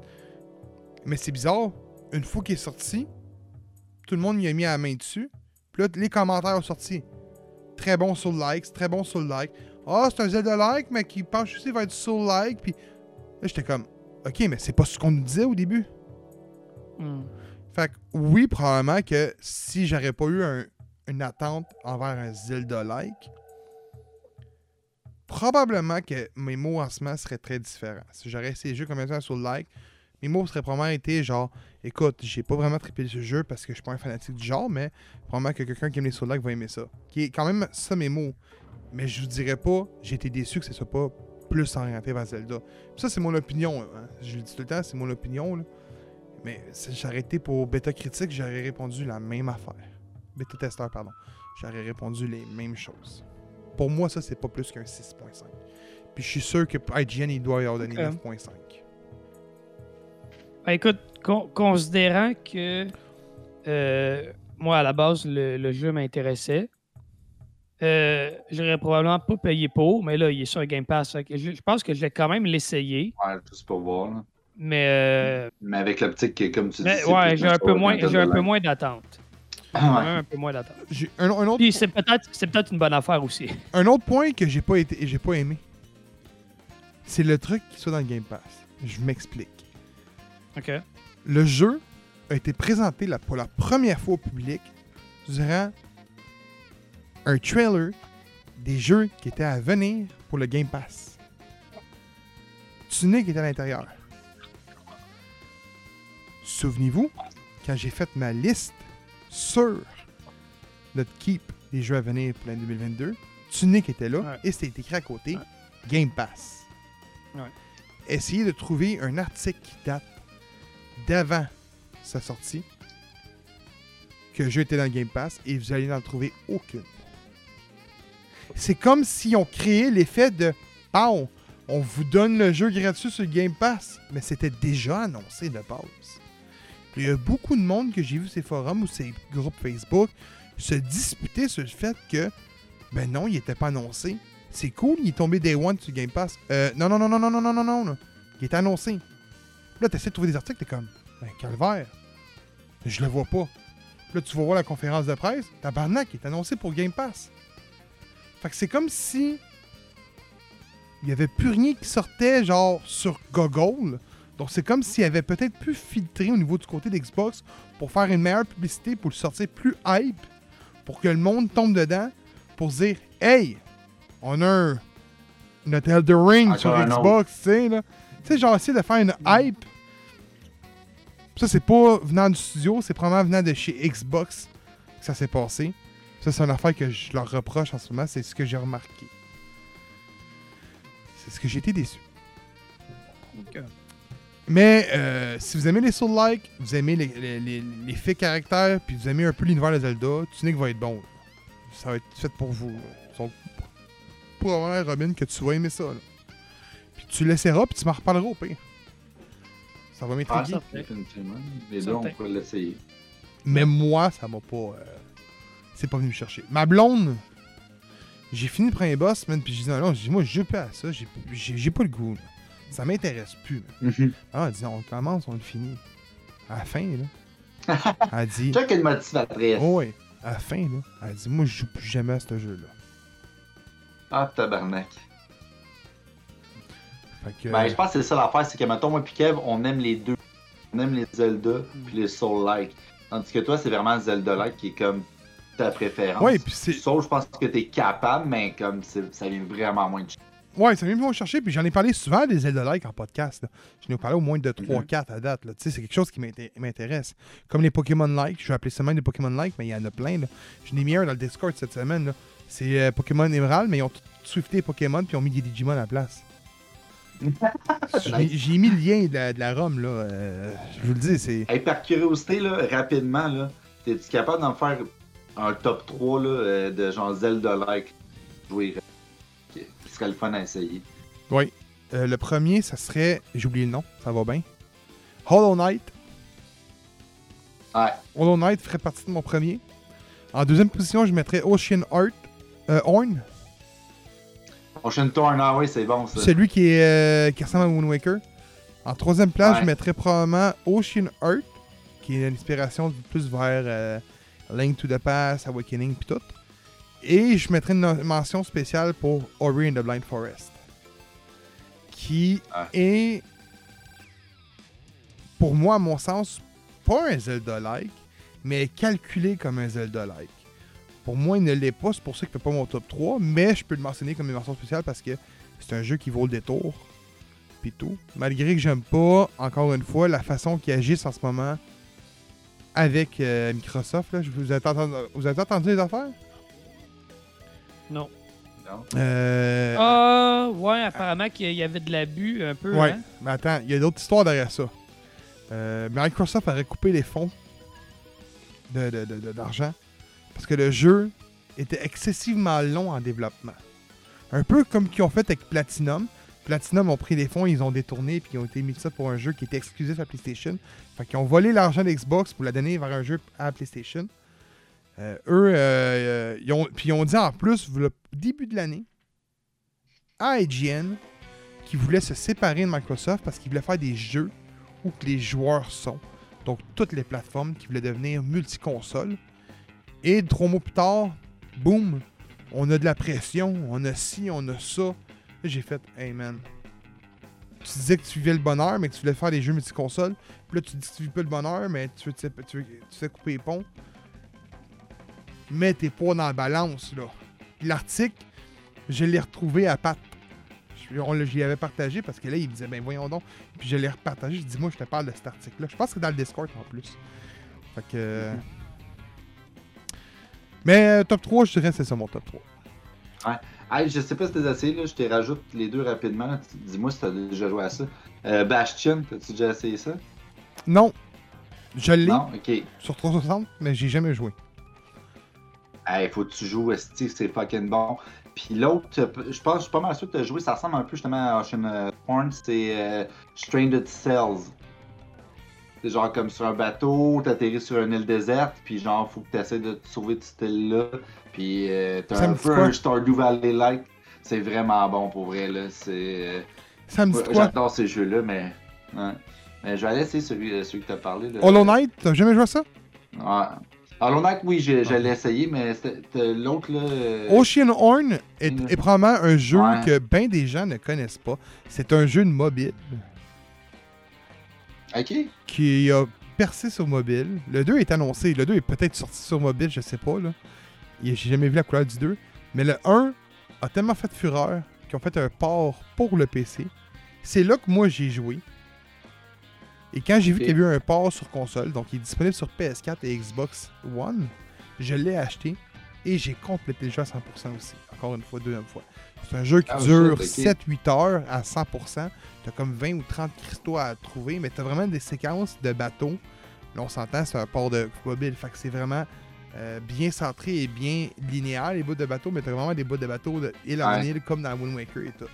Mais c'est bizarre. Une fois qu'il est sorti, tout le monde y a mis la main dessus. Puis là, les commentaires ont sorti. Très bon soul like, très bon soul like. Ah, c'est un Zelda like, mais qui penche aussi vers du soul like. Puis là, j'étais comme, ok, mais c'est pas ce qu'on nous disait au début. Hmm. Fait que oui, probablement que si j'aurais pas eu un- une attente envers un Zelda like, probablement que mes mots en ce moment seraient très différents. Si j'aurais essayé le jeu comme étant sur le like, mes mots seraient probablement été genre écoute, j'ai pas vraiment trippé ce jeu parce que je suis pas un fanatique du genre, mais probablement que quelqu'un qui aime les soul like va aimer ça. Qui est quand même ça mes mots. Mais je vous dirais pas, j'ai été déçu que ce soit pas plus orienté vers Zelda. Puis ça, c'est mon opinion. hein. Je le dis tout le temps, c'est mon opinion. là. Mais si j'aurais été pour bêta critique, j'aurais répondu la même affaire. Bêta testeur, pardon. J'aurais répondu les mêmes choses. Pour moi, ça, c'est pas plus qu'un 6.5. Puis je suis sûr que IGN, il doit y avoir donné Ok. 9.5. Ben, écoute, con- considérant que euh, moi, à la base, le, le jeu m'intéressait, euh, j'aurais probablement pas payé pour, mais là, il est sur Game Pass. je, je pense que je vais quand même l'essayer. Ouais, juste pour voir. là. Mais, euh, Mais avec l'optique que, comme tu dis. mais c'est ouais, j'ai un peu moins, j'ai un peu moins d'attente. Ouais. Un peu moins d'attente. J'ai un, un autre, Puis c'est peut-être, c'est peut-être une bonne affaire aussi. un autre point que j'ai pas été, j'ai pas aimé, c'est le truc qui soit dans le Game Pass. Je m'explique. OK. Le jeu a été présenté pour la première fois au public durant un trailer des jeux qui étaient à venir pour le Game Pass. Tunic était à l'intérieur. Souvenez-vous, quand j'ai fait ma liste sur notre keep des jeux à venir pour l'année 2022, Tunic était là Ouais. et c'était écrit à côté Ouais. Game Pass. Ouais. Essayez de trouver un article qui date d'avant sa sortie que le jeu était dans le Game Pass et vous allez n'en trouver aucune. C'est comme si on créait l'effet de Pow, on vous donne le jeu gratuit sur le Game Pass, mais c'était déjà annoncé de base. Il y a beaucoup de monde que j'ai vu ces forums ou ces groupes Facebook se disputer sur le fait que ben non, il était pas annoncé. C'est cool, il est tombé Day One sur Game Pass. Euh, non, non, non, non, non, non, non, non, non. Il est annoncé. Là, t'essaies de trouver des articles, t'es comme, ben, calvaire. Je le vois pas. Là, tu vas voir la conférence de presse, tabarnak, il est annoncé pour Game Pass. Fait que c'est comme si il y avait plus rien qui sortait, genre, sur Google. Donc, c'est comme s'il avait peut-être pu filtrer au niveau du côté d'Xbox pour faire une meilleure publicité, pour le sortir plus hype, pour que le monde tombe dedans, pour se dire, hey, on a un, notre Elder Ring Encore sur Xbox, tu sais, là. Tu sais, genre, essayer de faire une hype. Ça, c'est pas venant du studio, c'est probablement venant de chez Xbox que ça s'est passé. Ça, c'est une affaire que je leur reproche en ce moment, c'est ce que j'ai remarqué. C'est ce que j'ai été déçu. OK. Mais euh, si vous aimez les Soul Like, vous aimez les, les, les, les faits caractères, puis vous aimez un peu l'univers de Zelda, Tunic va être bon. Ça va être fait pour vous. Donc, probablement, Robin, que tu vas aimer ça. là. Puis tu l'essaieras, puis tu m'en reparleras au pire. Ça va Ah, m'intriguer. ça, définitivement. Les deux, on pourrait l'essayer. Mais moi, ça m'a pas. euh, c'est pas venu me chercher. Ma blonde, j'ai fini le premier boss, man, puis j'ai dit non, non, j'ai dit, moi, je joue pas à ça, j'ai pas le goût. là. Ça m'intéresse plus. man. Ah, elle dit, on commence, on le finit. À la fin, là. Elle a dit, Check une motivatrice. oh ouais, à la fin, là. Elle a dit, moi, je joue plus jamais à ce jeu-là. Ah, tabarnak. Que. Ben, je pense que c'est ça l'affaire, c'est que, mettons, moi et Kev, on aime les deux. On aime les Zelda puis les Soul-like. Tandis que toi, c'est vraiment Zelda-like qui est comme ta préférence. ouais, puis c'est. Soul, je pense que t'es capable, mais comme c'est- ça vient vraiment moins de Ouais, ça vient me chercher, puis j'en ai parlé souvent des Zelda-like en podcast. là. Je n'ai parlé au moins de 3-4 à date. là. Tu sais, C'est quelque chose qui m'inté- m'intéresse. Comme les Pokémon-like, je vais appeler ça même des Pokémon-like, mais il y en a plein. Là. J'en ai mis un dans le Discord cette semaine. là. C'est euh, Pokémon Emerald, mais ils ont tout swifté Pokémon, puis ils ont mis des Digimon à la place. J'ai mis le lien de la, de la ROM, là. euh, je vous le dis, c'est. Hey, par curiosité, là, rapidement, là, t'es-tu capable d'en faire un top 3 là, euh, de genre Zelda-like, jouer, qui serait le fun à essayer. Oui. Euh, le premier, ça serait. J'ai oublié le nom, ça va bien. Hollow Knight. Ouais. Hollow Knight ferait partie de mon premier. En deuxième position, je mettrais Ocean Art. Euh, Horn. Torn, ah oui, c'est bon ça. Celui qui, est, euh, qui ressemble à Moon Waker. En troisième place, Ouais. je mettrais probablement Ocean Art, qui est une inspiration plus vers euh, Link to the Past, Awakening pis tout. Et je mettrais une mention spéciale pour Ori and the Blind Forest. Qui Ouais. est, pour moi, à mon sens, pas un Zelda-like, mais calculé comme un Zelda-like. Pour moi, il ne l'est pas, c'est pour ça qu'il fait pas mon top 3, mais je peux le mentionner comme une mention spéciale parce que c'est un jeu qui vaut le détour. Puis tout. Malgré que j'aime pas, encore une fois, la façon qu'ils agissent en ce moment avec euh, Microsoft. Là. Je Vous, avez entendu, vous avez entendu les affaires? Non. Non. Euh, Ah, ouais, apparemment qu'il y avait de l'abus un peu. ouais, hein. mais attends, il y a d'autres histoires derrière ça. Euh, Microsoft aurait coupé les fonds de- de- de- de- d'argent parce que le jeu était excessivement long en développement. Un peu comme qu'ils ont fait avec Platinum. Platinum ont pris les fonds, ils ont détourné puis ils ont été mis ça pour un jeu qui était exclusif à PlayStation. Fait qu'ils ont volé l'argent d'Xbox pour la donner vers un jeu à PlayStation. Euh, eux, euh, euh, ils ont, puis ils ont dit en plus, le début de l'année, à IGN, qu'ils voulaient se séparer de Microsoft parce qu'ils voulaient faire des jeux où les joueurs sont. Donc, toutes les plateformes qui voulaient devenir multiconsole. Et trois mois plus tard, boum, on a de la pression, on a ci, on a ça. J'ai fait, hey man, tu disais que tu vivais le bonheur, mais que tu voulais faire des jeux multiconsole. Puis là, tu dis que tu vis pas le bonheur, mais tu veux, tu tu veux- couper les ponts. Mets tes poids dans la balance, là. L'article, je l'ai retrouvé à Pat. Je, on, le- j'y avais partagé parce que là, il me disait, ben voyons donc. Puis je l'ai repartagé. Je dis, moi, je te parle de cet article-là. Je pense que c'est dans le Discord en plus. Fait que. euh, Mais euh, top 3, je dirais que c'est ça mon top 3. Hey, je sais pas si t'as essayé, là, je te rajoute les deux rapidement. Tu- Dis-moi si t'as déjà joué à ça. Euh, Bastion, t'as-tu déjà essayé ça? Non, je l'ai sur 360, mais j'ai jamais joué. Hey, faut que tu joues, esti, c'est fucking bon. Puis l'autre, je pense, je suis pas mal sûr que t'as joué, ça ressemble un peu justement à Ocean euh, Horn, c'est euh, Stranded Cells. C'est genre comme sur un bateau, t'atterris sur une île déserte, puis genre, faut que t'essaies de te sauver de cette île-là. Puis euh, t'as un peu un Stardew Valley-like. C'est vraiment bon pour vrai, là. C'est. euh, Ça me dit Ouais, J'adore ces jeux-là, mais. Ouais. Mais je vais aller essayer celui, euh, celui que t'as parlé. Là. Hollow Knight, t'as jamais joué à ça? Ouais. Hollow Knight, oui, je l'ai essayé, mais l'autre là. euh, Ocean Horn est, Mm. est probablement un jeu Ouais. que bien des gens ne connaissent pas. C'est un jeu de mobile Ok. qui a percé sur mobile. Le 2 est annoncé. Le 2 est peut-être sorti sur mobile, je sais pas. là. J'ai jamais vu la couleur du 2. Mais le 1 a tellement fait fureur qu'ils ont fait un port pour le PC. C'est là que moi j'ai joué. Et quand j'ai vu qu'il y avait eu un port sur console, donc il est disponible sur PS4 et Xbox One, je l'ai acheté et j'ai complété le jeu à 100% aussi. Encore une fois, deuxième fois. C'est un jeu qui Ah, dure shit, ok. 7-8 heures à 100%. T'as comme 20 ou 30 cristaux à trouver, mais t'as vraiment des séquences de bateaux. Là, on s'entend, c'est un port de mobile. Fait que c'est vraiment euh, bien centré et bien linéaire, les bouts de bateau, mais t'as vraiment des bouts de bateau de île en Ouais. île, comme dans Wind Waker et tout.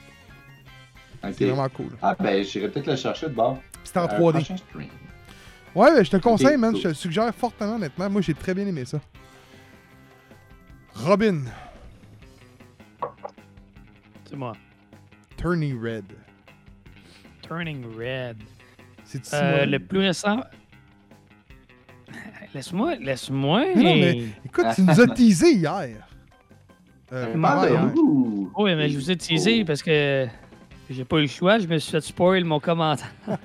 C'est vraiment cool. Ah, ben, j'irai peut-être le chercher de bord. C'est en Euh, 3D. prochain stream. Ouais, ben, je te le conseille, Ok, man. cool. Je te le suggère fortement, honnêtement. Moi, j'ai très bien aimé ça. Robin, C'est moi. Turning Red. Turning Red. C'est-tu Euh, le plus récent? Laisse-moi, laisse-moi. Non, mais- Écoute, tu nous as teasé hier. Euh, où? Oui, mais je vous ai teasé parce que j'ai pas eu le choix. Je me suis fait spoil mon commentaire.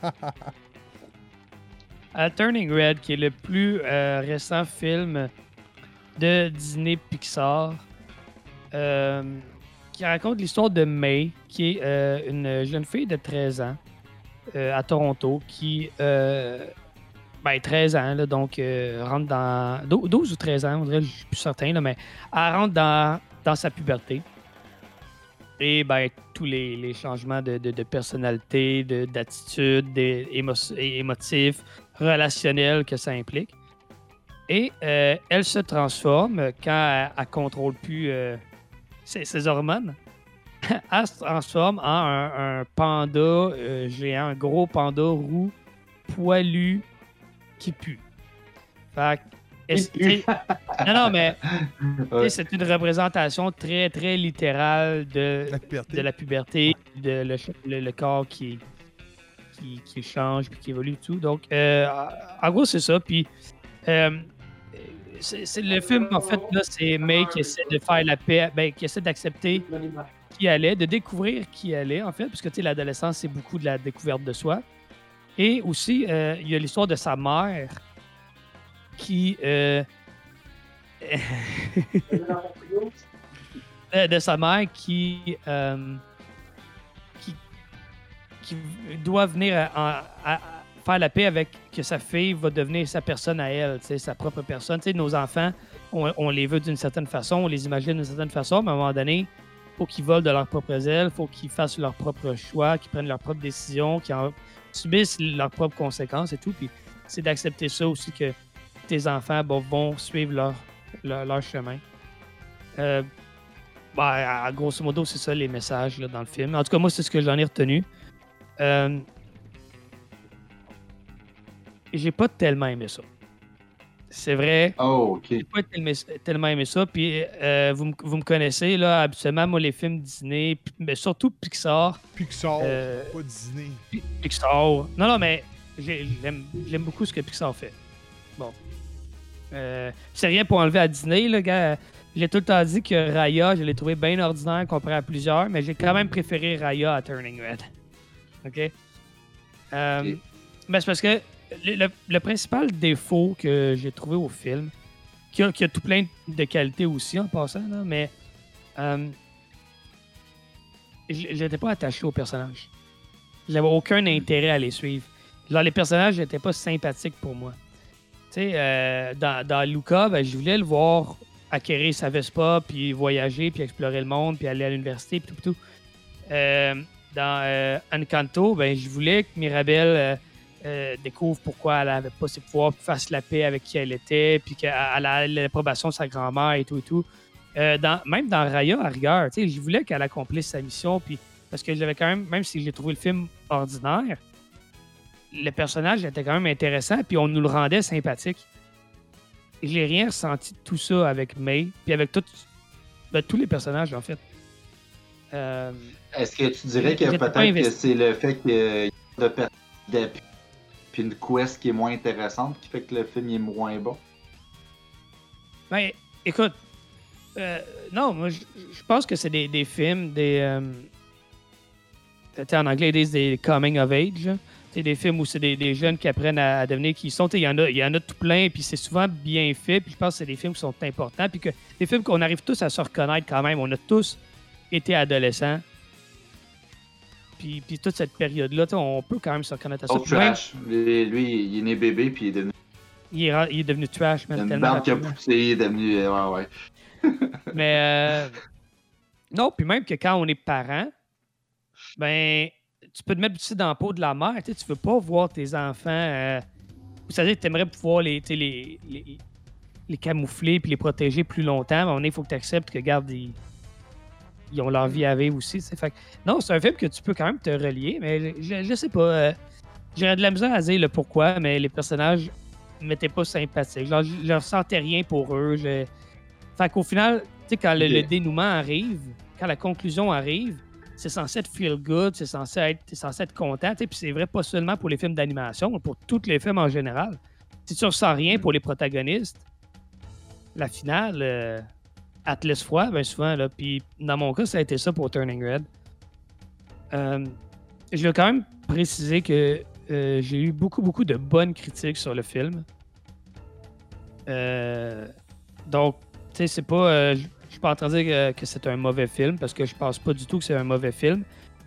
Euh, Turning Red, qui est le plus euh, récent film de Disney Pixar, euh, qui raconte l'histoire de May, qui est euh, une jeune fille de 13 ans euh, à Toronto, qui, euh, ben, 13 ans, là, donc rentre dans. 12 ou 13 ans, on dirait, je suis plus certain, là, mais elle rentre dans, dans sa puberté. Et ben, tous les, changements de, de- de personnalité, de- d'attitude, des émo- émotifs, relationnels que ça implique. Et elle se transforme quand elle, ne contrôle plus ses, ses, hormones. elle se transforme en un, un panda euh, géant, un gros panda roux, poilu, qui pue. Fait non, non, mais ouais. c'est une représentation très, très littérale de La puberté. de la puberté, de le, le- le corps qui, qui, qui change puis qui évolue et tout. Donc, euh, en gros, c'est ça. Puis, euh, le film, en fait, là, c'est May qui essaie de faire la paix, ben, qui essaie d'accepter qui elle est, de découvrir qui elle est, en fait, parce que, tu sais, l'adolescence, c'est beaucoup de la découverte de soi. Et aussi, euh, il y a l'histoire de sa mère qui... euh, de, sa mère qui, euh, qui, doit venir faire la paix avec que sa fille va devenir sa personne à elle, sa propre personne. Nos enfants, on, les veut d'une certaine façon, on les imagine d'une certaine façon, mais à un moment donné, faut qu'ils volent de leurs propres ailes, faut qu'ils fassent leurs propres choix, qu'ils prennent leurs propres décisions, qu'ils en subissent leurs propres conséquences et tout. Puis c'est d'accepter ça aussi que tes enfants vont suivre leur, chemin. Euh, à- grosso modo, c'est ça les messages dans le film. En tout cas, moi, c'est ce que j'en ai retenu. Euh, j'ai pas tellement aimé ça. C'est vrai, Oh, ok. j'ai pas tellement, tellement aimé ça. Puis euh, vous, me- vous me connaissez, là, habituellement, moi, les films Disney, mais surtout Pixar. Pixar, Euh, pas Disney. Pi- Pixar. Non, non, mais j'ai- j'aime beaucoup ce que Pixar fait. Bon. Euh, c'est rien pour enlever à Disney, là, gars. J'ai tout le temps dit que Raya, je l'ai trouvé bien ordinaire comparé à plusieurs, mais j'ai quand même préféré Raya à Turning Red. OK? Euh, ben, c'est parce que le, le- le principal défaut que j'ai trouvé au film, qui a, qui a tout plein de qualités aussi en passant, là, mais euh, j'étais pas attaché aux personnages. J'avais aucun intérêt à les suivre. Genre, les personnages n'étaient pas sympathiques pour moi. Tu sais, euh, dans, dans Luca, ben, je voulais le voir acquérir sa Vespa, puis voyager, puis explorer le monde, puis aller à l'université, puis tout, puis tout. Euh, dans Encanto, ben, je voulais que Mirabelle euh, découvre pourquoi elle avait pas ses pouvoirs, puis fasse la paix avec qui elle était, puis qu'elle a l'approbation de sa grand-mère et tout et tout. Euh, dans, même dans Raya, à rigueur, tu sais, je voulais qu'elle accomplisse sa mission, puis parce que j'avais quand même, même si j'ai trouvé le film ordinaire, le personnage était quand même intéressant, puis on nous le rendait sympathique. Et J'ai rien ressenti de tout ça avec May, puis avec tout- ben, tous les personnages, en fait. Euh, Est-ce que tu dirais que peut-être que c'est le fait qu'il y a de per- d'appui puis une quest qui est moins intéressante qui fait que le film est moins bon? Ben, écoute, euh, non, moi, je pense que c'est des, films, des. euh, en anglais, ils des coming of age. sais, des films où c'est des, des jeunes qui apprennent à, devenir qui ils sont. Il y, en a- il y en a tout plein, puis c'est souvent bien fait. Puis je pense que c'est des films qui sont importants. Puis que des films qu'on arrive tous à se reconnaître quand même. On a tous été adolescents. Puis, puis toute cette période-là, on peut quand même se reconnaître à ça. Oh, même, trash. Lui, lui, il est né bébé puis il est devenu il, est, il devenu trash, il une qui a rapidement. poussé, il est devenu. Ouais, ouais. Mais euh, non, puis même que quand on est parent, ben tu peux te mettre aussi dans la peau de la mère. Tu veux pas voir tes enfants. Euh, C'est-à-dire que tu aimerais pouvoir les, les, les, les camoufler puis les protéger plus longtemps. Mais donné, il faut que tu acceptes que, garde, ils, ils ont leur vie à vivre aussi. Fait non, c'est un film que tu peux quand même te relier, mais je, je sais pas. euh, J'aurais de la misère à dire le pourquoi, mais les personnages m'étaient pas sympathiques. Genre, je, je ressentais rien pour eux. Je... Fait qu'au final, tu sais, quand le, dénouement arrive, quand la conclusion arrive, c'est censé être feel good, c'est censé être, censé être content. Puis c'est vrai pas seulement pour les films d'animation, mais pour tous les films en général. Si tu ressens rien pour les protagonistes, la finale, euh, laisse froid, bien souvent. Là. Puis dans mon cas, ça a été ça pour Turning Red. Euh, je veux quand même préciser que euh, j'ai eu beaucoup, beaucoup de bonnes critiques sur le film. Euh, donc, tu sais, c'est pas. je suis pas en train de dire que, c'est un mauvais film parce que je pense pas du tout que c'est un mauvais film.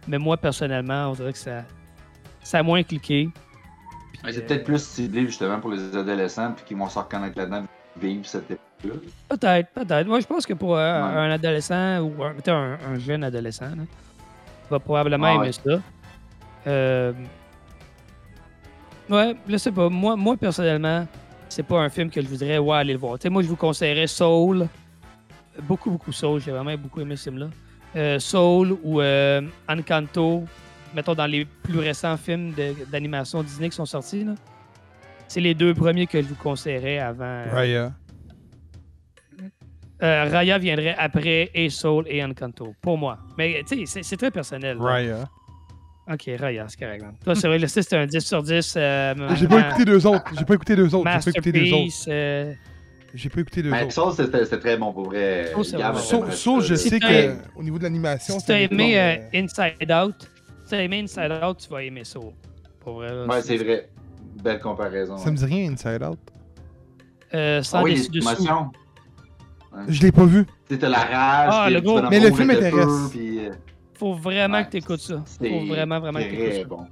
Mais moi, personnellement, on dirait que ça, ça a moins cliqué. C'est peut-être plus ciblé justement pour les adolescents puis qui vont se reconnaître là-dedans vivre cette époque-là. Peut-être, peut-être. Moi, je pense que pour euh, Ouais. un adolescent ou un, un, un jeune adolescent, là, va probablement Ah aimer ouais. ça. Euh, Ouais, je sais pas. Moi, moi personnellement, c'est pas un film que je voudrais ouais, aller le voir. Tu sais, moi, je vous conseillerais Soul. Beaucoup, beaucoup Soul. J'ai vraiment beaucoup aimé ce film-là. Euh, Soul ou euh, Encanto. Mettons dans les plus récents films d'animation Disney qui sont sortis. C'est les deux premiers que je vous conseillerais avant. euh, Raya. Euh, Raya viendrait après et Soul et Encanto, pour moi. Mais tu sais, c'est- c'est très personnel. Raya. Ok, Raya, c'est correct. man. Toi, c'est vrai, le 6, c'est un 10 sur 10. euh, J'ai ma- pas écouté deux autres. J'ai pas écouté deux autres. J'ai pas écouté deux autres. Masterpiece. euh, J'ai pas écouté deux Mais autres. Soul, c'était c'était très bon pour vrai. Soul, c'est Gab, je Si sais que au niveau de l'animation, Si t'as c'est aimé euh, bon, Inside Out, si t'as aimé Inside Out, tu vas aimer Soul. Pour vrai. là, Ouais, c'est vrai. Belle comparaison. Ça me dit rien, Inside Out. Euh, sans Ah oui, les dessus. Je l'ai pas vu. Tu sais, t'as la rage. Ah, le gros- Mais le film m'intéresse. puis, euh, Faut vraiment ouais, que t'écoutes ça. c'est Faut vraiment, vraiment que t'écoutes ça. bon.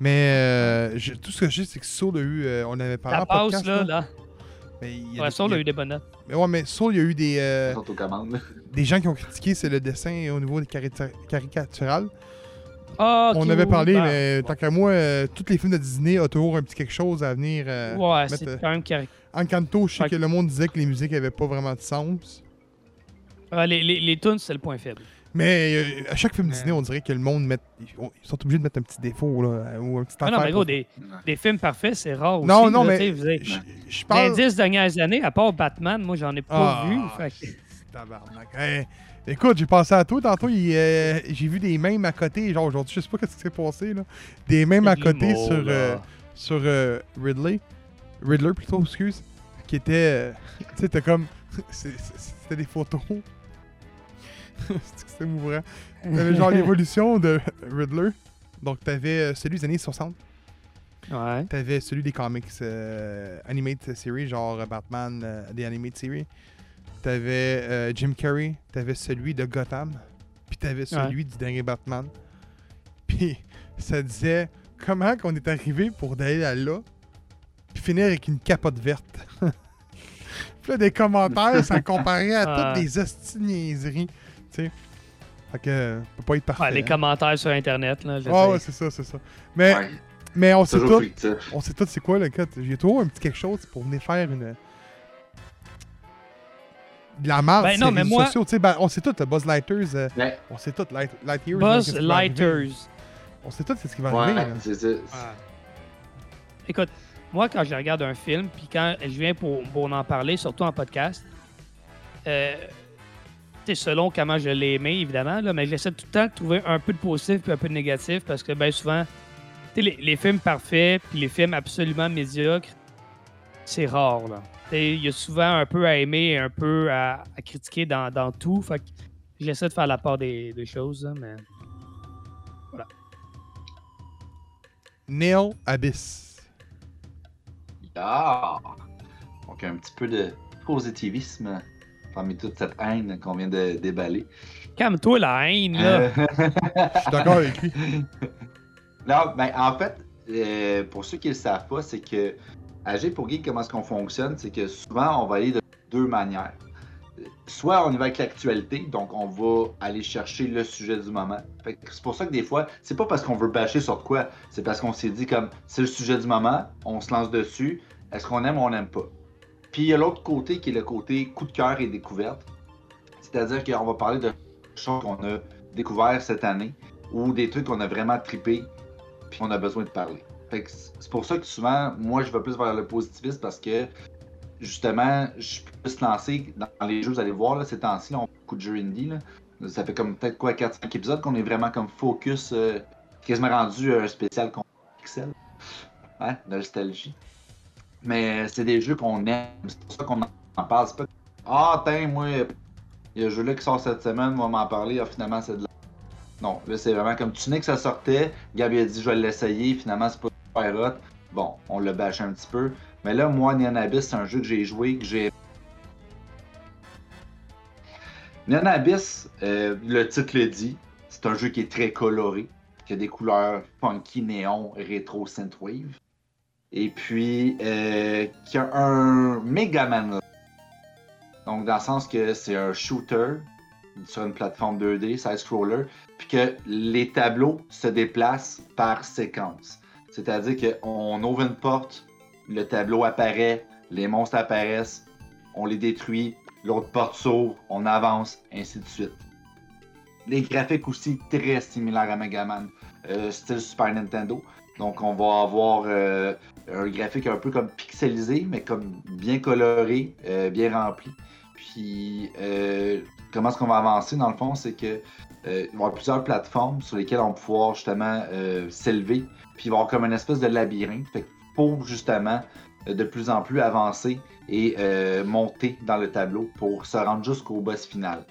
Mais euh, je- tout ce que je sais, c'est que Soul a eu. euh, on avait parlé La en passe, podcast. là, là. là. Mais il y a Ouais, des- Soul il y a eu des bonnes notes. Mais ouais, mais Soul, il y a eu des, euh, des gens qui ont critiqué c'est le dessin au niveau des caricatural. Ah, On avait parlé, bah, mais tant qu'à moi, euh, tous les films de Disney ont toujours un petit quelque chose à venir. euh, Ouais, mettre, c'est euh, quand même. Encanto, je sais Fait que le monde disait que les musiques avaient pas vraiment de sens. Ah, les, les, les tunes, c'est le point faible. Mais euh, à chaque film Disney, on dirait que le monde met, ils sont obligés de mettre un petit défaut là, ou un petit Ah non, mais gros, pour- des, des films parfaits, c'est rare aussi. Non, non, là, mais Je, je Les parle. dix dernières années, à part Batman, moi, j'en ai pas Ah, vu. fait que- Tabarnak. Hey, écoute, j'ai pensé à toi tantôt. euh, j'ai vu des mêmes à côté. Genre aujourd'hui, je sais pas ce qui s'est passé. Là. Des mêmes à côté l'humour, sur, euh, sur euh, Ridley. Riddler plutôt, excuse. Qui était. euh, tu sais, t'as comme. C'était des photos. C'était émouvant. T'avais genre l'évolution de Riddler. Donc t'avais euh, celui des années 60. Ouais. T'avais celui des comics euh, animated series, genre Batman, euh, des animated series. T'avais euh, Jim Carrey. T'avais celui de Gotham. Puis t'avais celui du dernier Batman. Puis ça disait comment qu'on est arrivé pour d'aller à là, puis finir avec une capote verte. puis là, des commentaires, ça comparait à toutes des hosties de niaiseries. Tu sais. Fait que, euh, peut pas être parfait. Ouais, les hein. commentaires sur Internet. Là, je Ah ouais, c'est ça, c'est ça. Mais, Ouais, mais on sait tout. fictif. On sait tout c'est quoi le cut. J'ai toujours un petit quelque chose pour venir faire une. De la marde, Ben sur non, les mais réseaux moi- sociaux. Tu sais, ben, on sait tout, le Buzz Lighters. euh, Ouais, on sait tout, Light, Lightyears. Buzz va arriver. Lighters. On sait tout c'est ce qui va arriver. ouais, là. c'est ça. Écoute, moi, quand je regarde un film, puis quand je viens pour, pour en parler, surtout en podcast, euh, tu sais, selon comment je l'ai aimé, évidemment, là, mais j'essaie tout le temps de trouver un peu de positif puis un peu de négatif parce que, bien souvent, les, films parfaits puis les films absolument médiocres, c'est rare, Il y a souvent un peu à aimer et un peu à, critiquer dans, dans tout. Fait que j'essaie de faire la part des, choses, là, mais... Neil Abyss. Ah! Donc, un petit peu de positivisme parmi toute cette haine qu'on vient de déballer. Calme-toi, la haine, là! Euh, Je suis d'accord avec lui. non, ben, en fait, euh, pour ceux qui ne le savent pas, c'est que à G pour Geek, comment est-ce qu'on fonctionne, c'est que souvent, on va aller de deux manières. Soit on y va avec l'actualité, donc on va aller chercher le sujet du moment. C'est pour ça que des fois, c'est pas parce qu'on veut bâcher sur quoi, c'est parce qu'on s'est dit comme c'est le sujet du moment, on se lance dessus, est-ce qu'on aime ou on n'aime pas? Puis il y a l'autre côté qui est le côté coup de cœur et découverte. C'est-à-dire qu'on va parler de choses qu'on a découvert cette année ou des trucs qu'on a vraiment trippé puis qu'on a besoin de parler. C'est pour ça que souvent, moi, je vais plus vers le positivisme parce que justement, je peux se lancer dans les jeux, vous allez voir, là, ces temps-ci, on fait beaucoup de jeux indie. Là. Ça fait comme peut-être quoi, 4-5 épisodes qu'on est vraiment comme focus, euh, quasiment rendu un spécial contre Pixel. Hein, nostalgie. Mais c'est des jeux qu'on aime, c'est pour ça qu'on en parle. C'est pas Ah, tiens, moi, il y a un jeu là qui sort cette semaine, on va m'en parler, ah, finalement, c'est de la. Non, là, c'est vraiment comme tu que ça sortait, Gabi a dit je vais l'essayer, finalement, c'est pas super hot. Bon, on l'a bâché un petit peu. Mais là, moi, Neon Abyss, c'est un jeu que j'ai joué, que j'ai. Neon Abyss, euh, le titre le dit, c'est un jeu qui est très coloré, qui a des couleurs funky, néon, rétro, synthwave. Et puis, euh, qui a un Megaman. Donc, dans le sens que c'est un shooter sur une plateforme 2D, side-scroller, puis que les tableaux se déplacent par séquence. C'est-à-dire qu'on ouvre une porte, le tableau apparaît, les monstres apparaissent, on les détruit, l'autre porte s'ouvre, on avance, ainsi de suite. Les graphiques aussi très similaires à Mega Man, euh, style Super Nintendo. Donc on va avoir euh, un graphique un peu comme pixelisé, mais comme bien coloré, euh, bien rempli. Puis euh, comment est-ce qu'on va avancer dans le fond, c'est que il va y avoir plusieurs plateformes sur lesquelles on va pouvoir justement s'élever. Puis il va y avoir comme une espèce de labyrinthe. Pour justement euh, de plus en plus avancer et euh, monter dans le tableau pour se rendre jusqu'au boss final.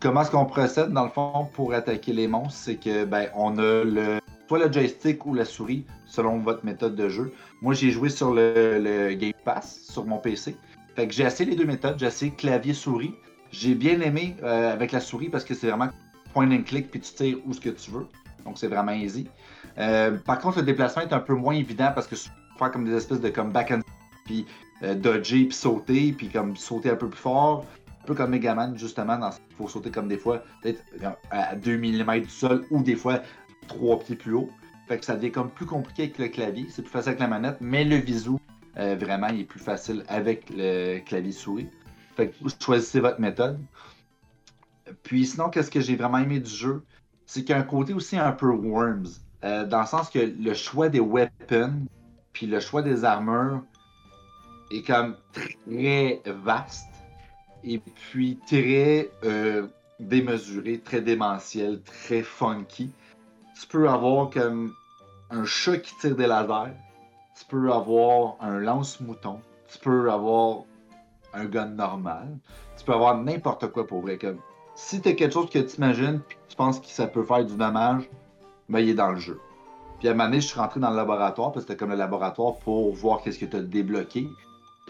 Comment est-ce qu'on procède dans le fond pour attaquer les monstres, c'est que ben on a le soit le joystick ou la souris selon votre méthode de jeu. Moi j'ai joué sur le, Game Pass sur mon PC. Fait j'ai essayé les deux méthodes, j'ai essayé clavier souris. J'ai bien aimé euh, avec la souris parce que c'est vraiment point and click puis tu tires où ce que tu veux. Donc c'est vraiment easy. Par contre le déplacement est un peu moins évident parce que faire comme des espèces de comme back and puis euh, dodger puis sauter puis comme sauter un peu plus fort. Un peu comme Megaman justement, dans il faut sauter comme des fois peut-être à 2 mm du sol ou des fois 3 pieds plus haut. Fait que ça devient comme plus compliqué avec le clavier, c'est plus facile avec la manette, mais le visou euh, vraiment il est plus facile avec le clavier souris. Fait que choisissez votre méthode. Puis sinon, qu'est-ce que j'ai vraiment aimé du jeu? C'est qu'il y a un côté aussi un peu Worms. euh, dans le sens que le choix des weapons, puis le choix des armures est comme très vaste. Et puis très euh, démesuré, très démentiel, très funky. Tu peux avoir comme un chat qui tire des lasers. Tu peux avoir un lance-mouton. Tu peux avoir un gun normal. Tu peux avoir n'importe quoi pour vrai. Comme, si tu as quelque chose que tu imagines puis que tu penses que ça peut faire du dommage, ben il est dans le jeu. Puis à un moment donné, je suis rentré dans le laboratoire parce que c'était comme le laboratoire pour voir qu'est-ce que tu as débloqué.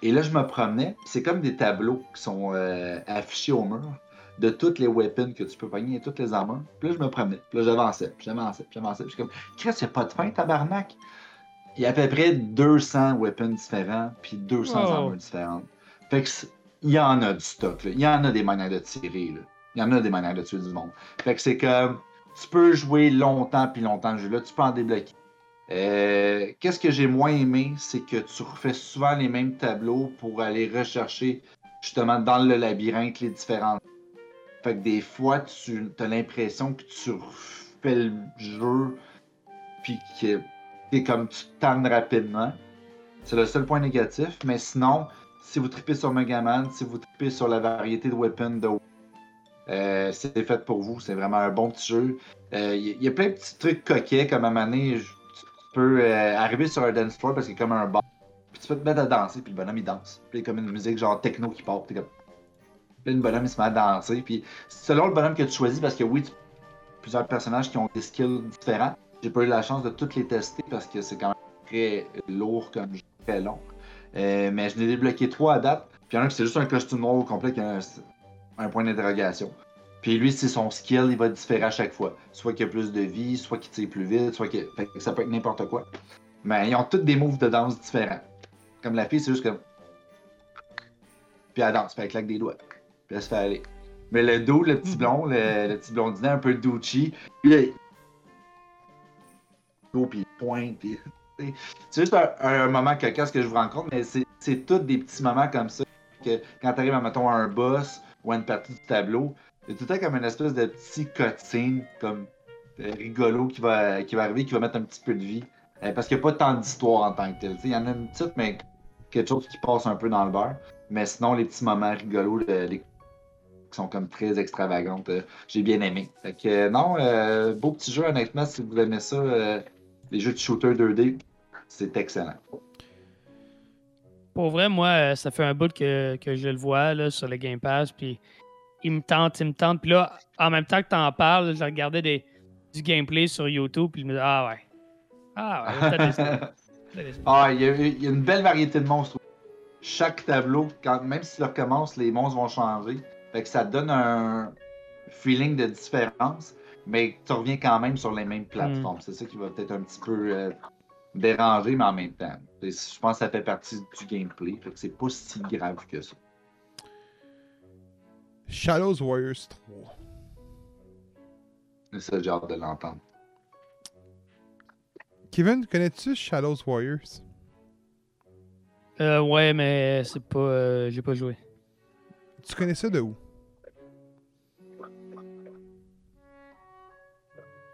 Et là, je me promenais. C'est comme des tableaux qui sont euh, affichés au mur de toutes les weapons que tu peux pogner et toutes les armures. Puis là, je me promenais. Puis là, j'avançais, puis j'avançais, puis j'avançais. Puis je suis comme, Chris, il a pas de fin, tabarnak. Il y a à peu près 200 weapons différents, puis 200 Wow. armures différentes. Fait que il y en a du stock, là. Il y en a des manières de tirer, là. Il y en a des manières de tuer du monde. Fait que c'est comme, tu peux jouer longtemps puis longtemps le jeu-là, tu peux en débloquer. Euh, Qu'est-ce que j'ai moins aimé, c'est que tu refais souvent les mêmes tableaux pour aller rechercher justement dans le labyrinthe les différentes. Fait que des fois, tu as l'impression que tu refais le jeu puis que t'es comme tu tannes rapidement. C'est le seul point négatif, mais sinon, si vous tripez sur Megaman, si vous tripez sur la variété de weapons de euh, c'est fait pour vous, c'est vraiment un bon petit jeu. Euh, Il y, y a plein de petits trucs coquets, comme à un tu peux euh, arriver sur un dance floor parce qu'il a comme un bar, puis tu peux te mettre à danser, puis le bonhomme il danse. Puis il y a comme une musique genre techno qui part, t'es comme. Puis le bonhomme il se met à danser, puis selon le bonhomme que tu choisis, parce que oui, tu... plusieurs personnages qui ont des skills différents, j'ai pas eu la chance de toutes les tester parce que c'est quand même très lourd comme jeu, très long. Euh, mais je n'ai débloqué trois à date, puis il y en a qui c'est juste un costume noir au complet qui a un, un point d'interrogation. Puis lui, c'est son skill, il va différer à chaque fois. Soit qu'il a plus de vie, soit qu'il tire plus vite, soit que ça peut être n'importe quoi. Mais ils ont tous des moves de danse différents. Comme la fille, c'est juste comme. Puis elle danse, puis elle claque des doigts. Puis elle se fait aller. Mais le dos, le petit blond, le, petit blondinet un peu douchi, là, il- dos, puis il pointe, puis. C'est juste un, un moment cocasse que je vous rencontre, mais c'est tous des petits moments comme ça. Que quand tu arrives à, mettons, un boss ou une partie du tableau, a tout le temps comme une espèce de petit cutscene, comme euh, rigolo qui va, qui va arriver, qui va mettre un petit peu de vie. Euh, parce qu'il n'y a pas tant d'histoire en tant que tel. Tu sais, Il y en a une petite, mais quelque chose qui passe un peu dans le beurre. Mais sinon, les petits moments rigolos, le- les- qui sont comme très extravagantes, euh, j'ai bien aimé. Fait que non, beau petit jeu, honnêtement, si vous aimez ça, les jeux de shooter 2D, c'est excellent. Pour vrai, moi, euh, ça fait un bout que, que je le vois là, sur le Game Pass, puis il me tente, il me tente. Puis là, en même temps que t'en parles, je regardais des, du gameplay sur YouTube, puis je me disais, ah ouais. Ah ouais. Ah, il y, a, il y a une belle variété de monstres. Chaque tableau, quand, même si tu le recommences, les monstres vont changer. Fait que ça donne un feeling de différence, mais tu reviens quand même sur les mêmes plateformes. C'est ça qui va peut-être un petit peu euh, déranger, mais en même temps. Je pense que ça fait partie du gameplay. Fait que c'est pas si grave que ça. Shadows Warriors 3. C'est ça, j'ai hâte de l'entendre. Kevin, connais-tu Shadows Warriors? Euh, ouais, mais c'est pas. euh, J'ai pas joué. Tu connais ça de où?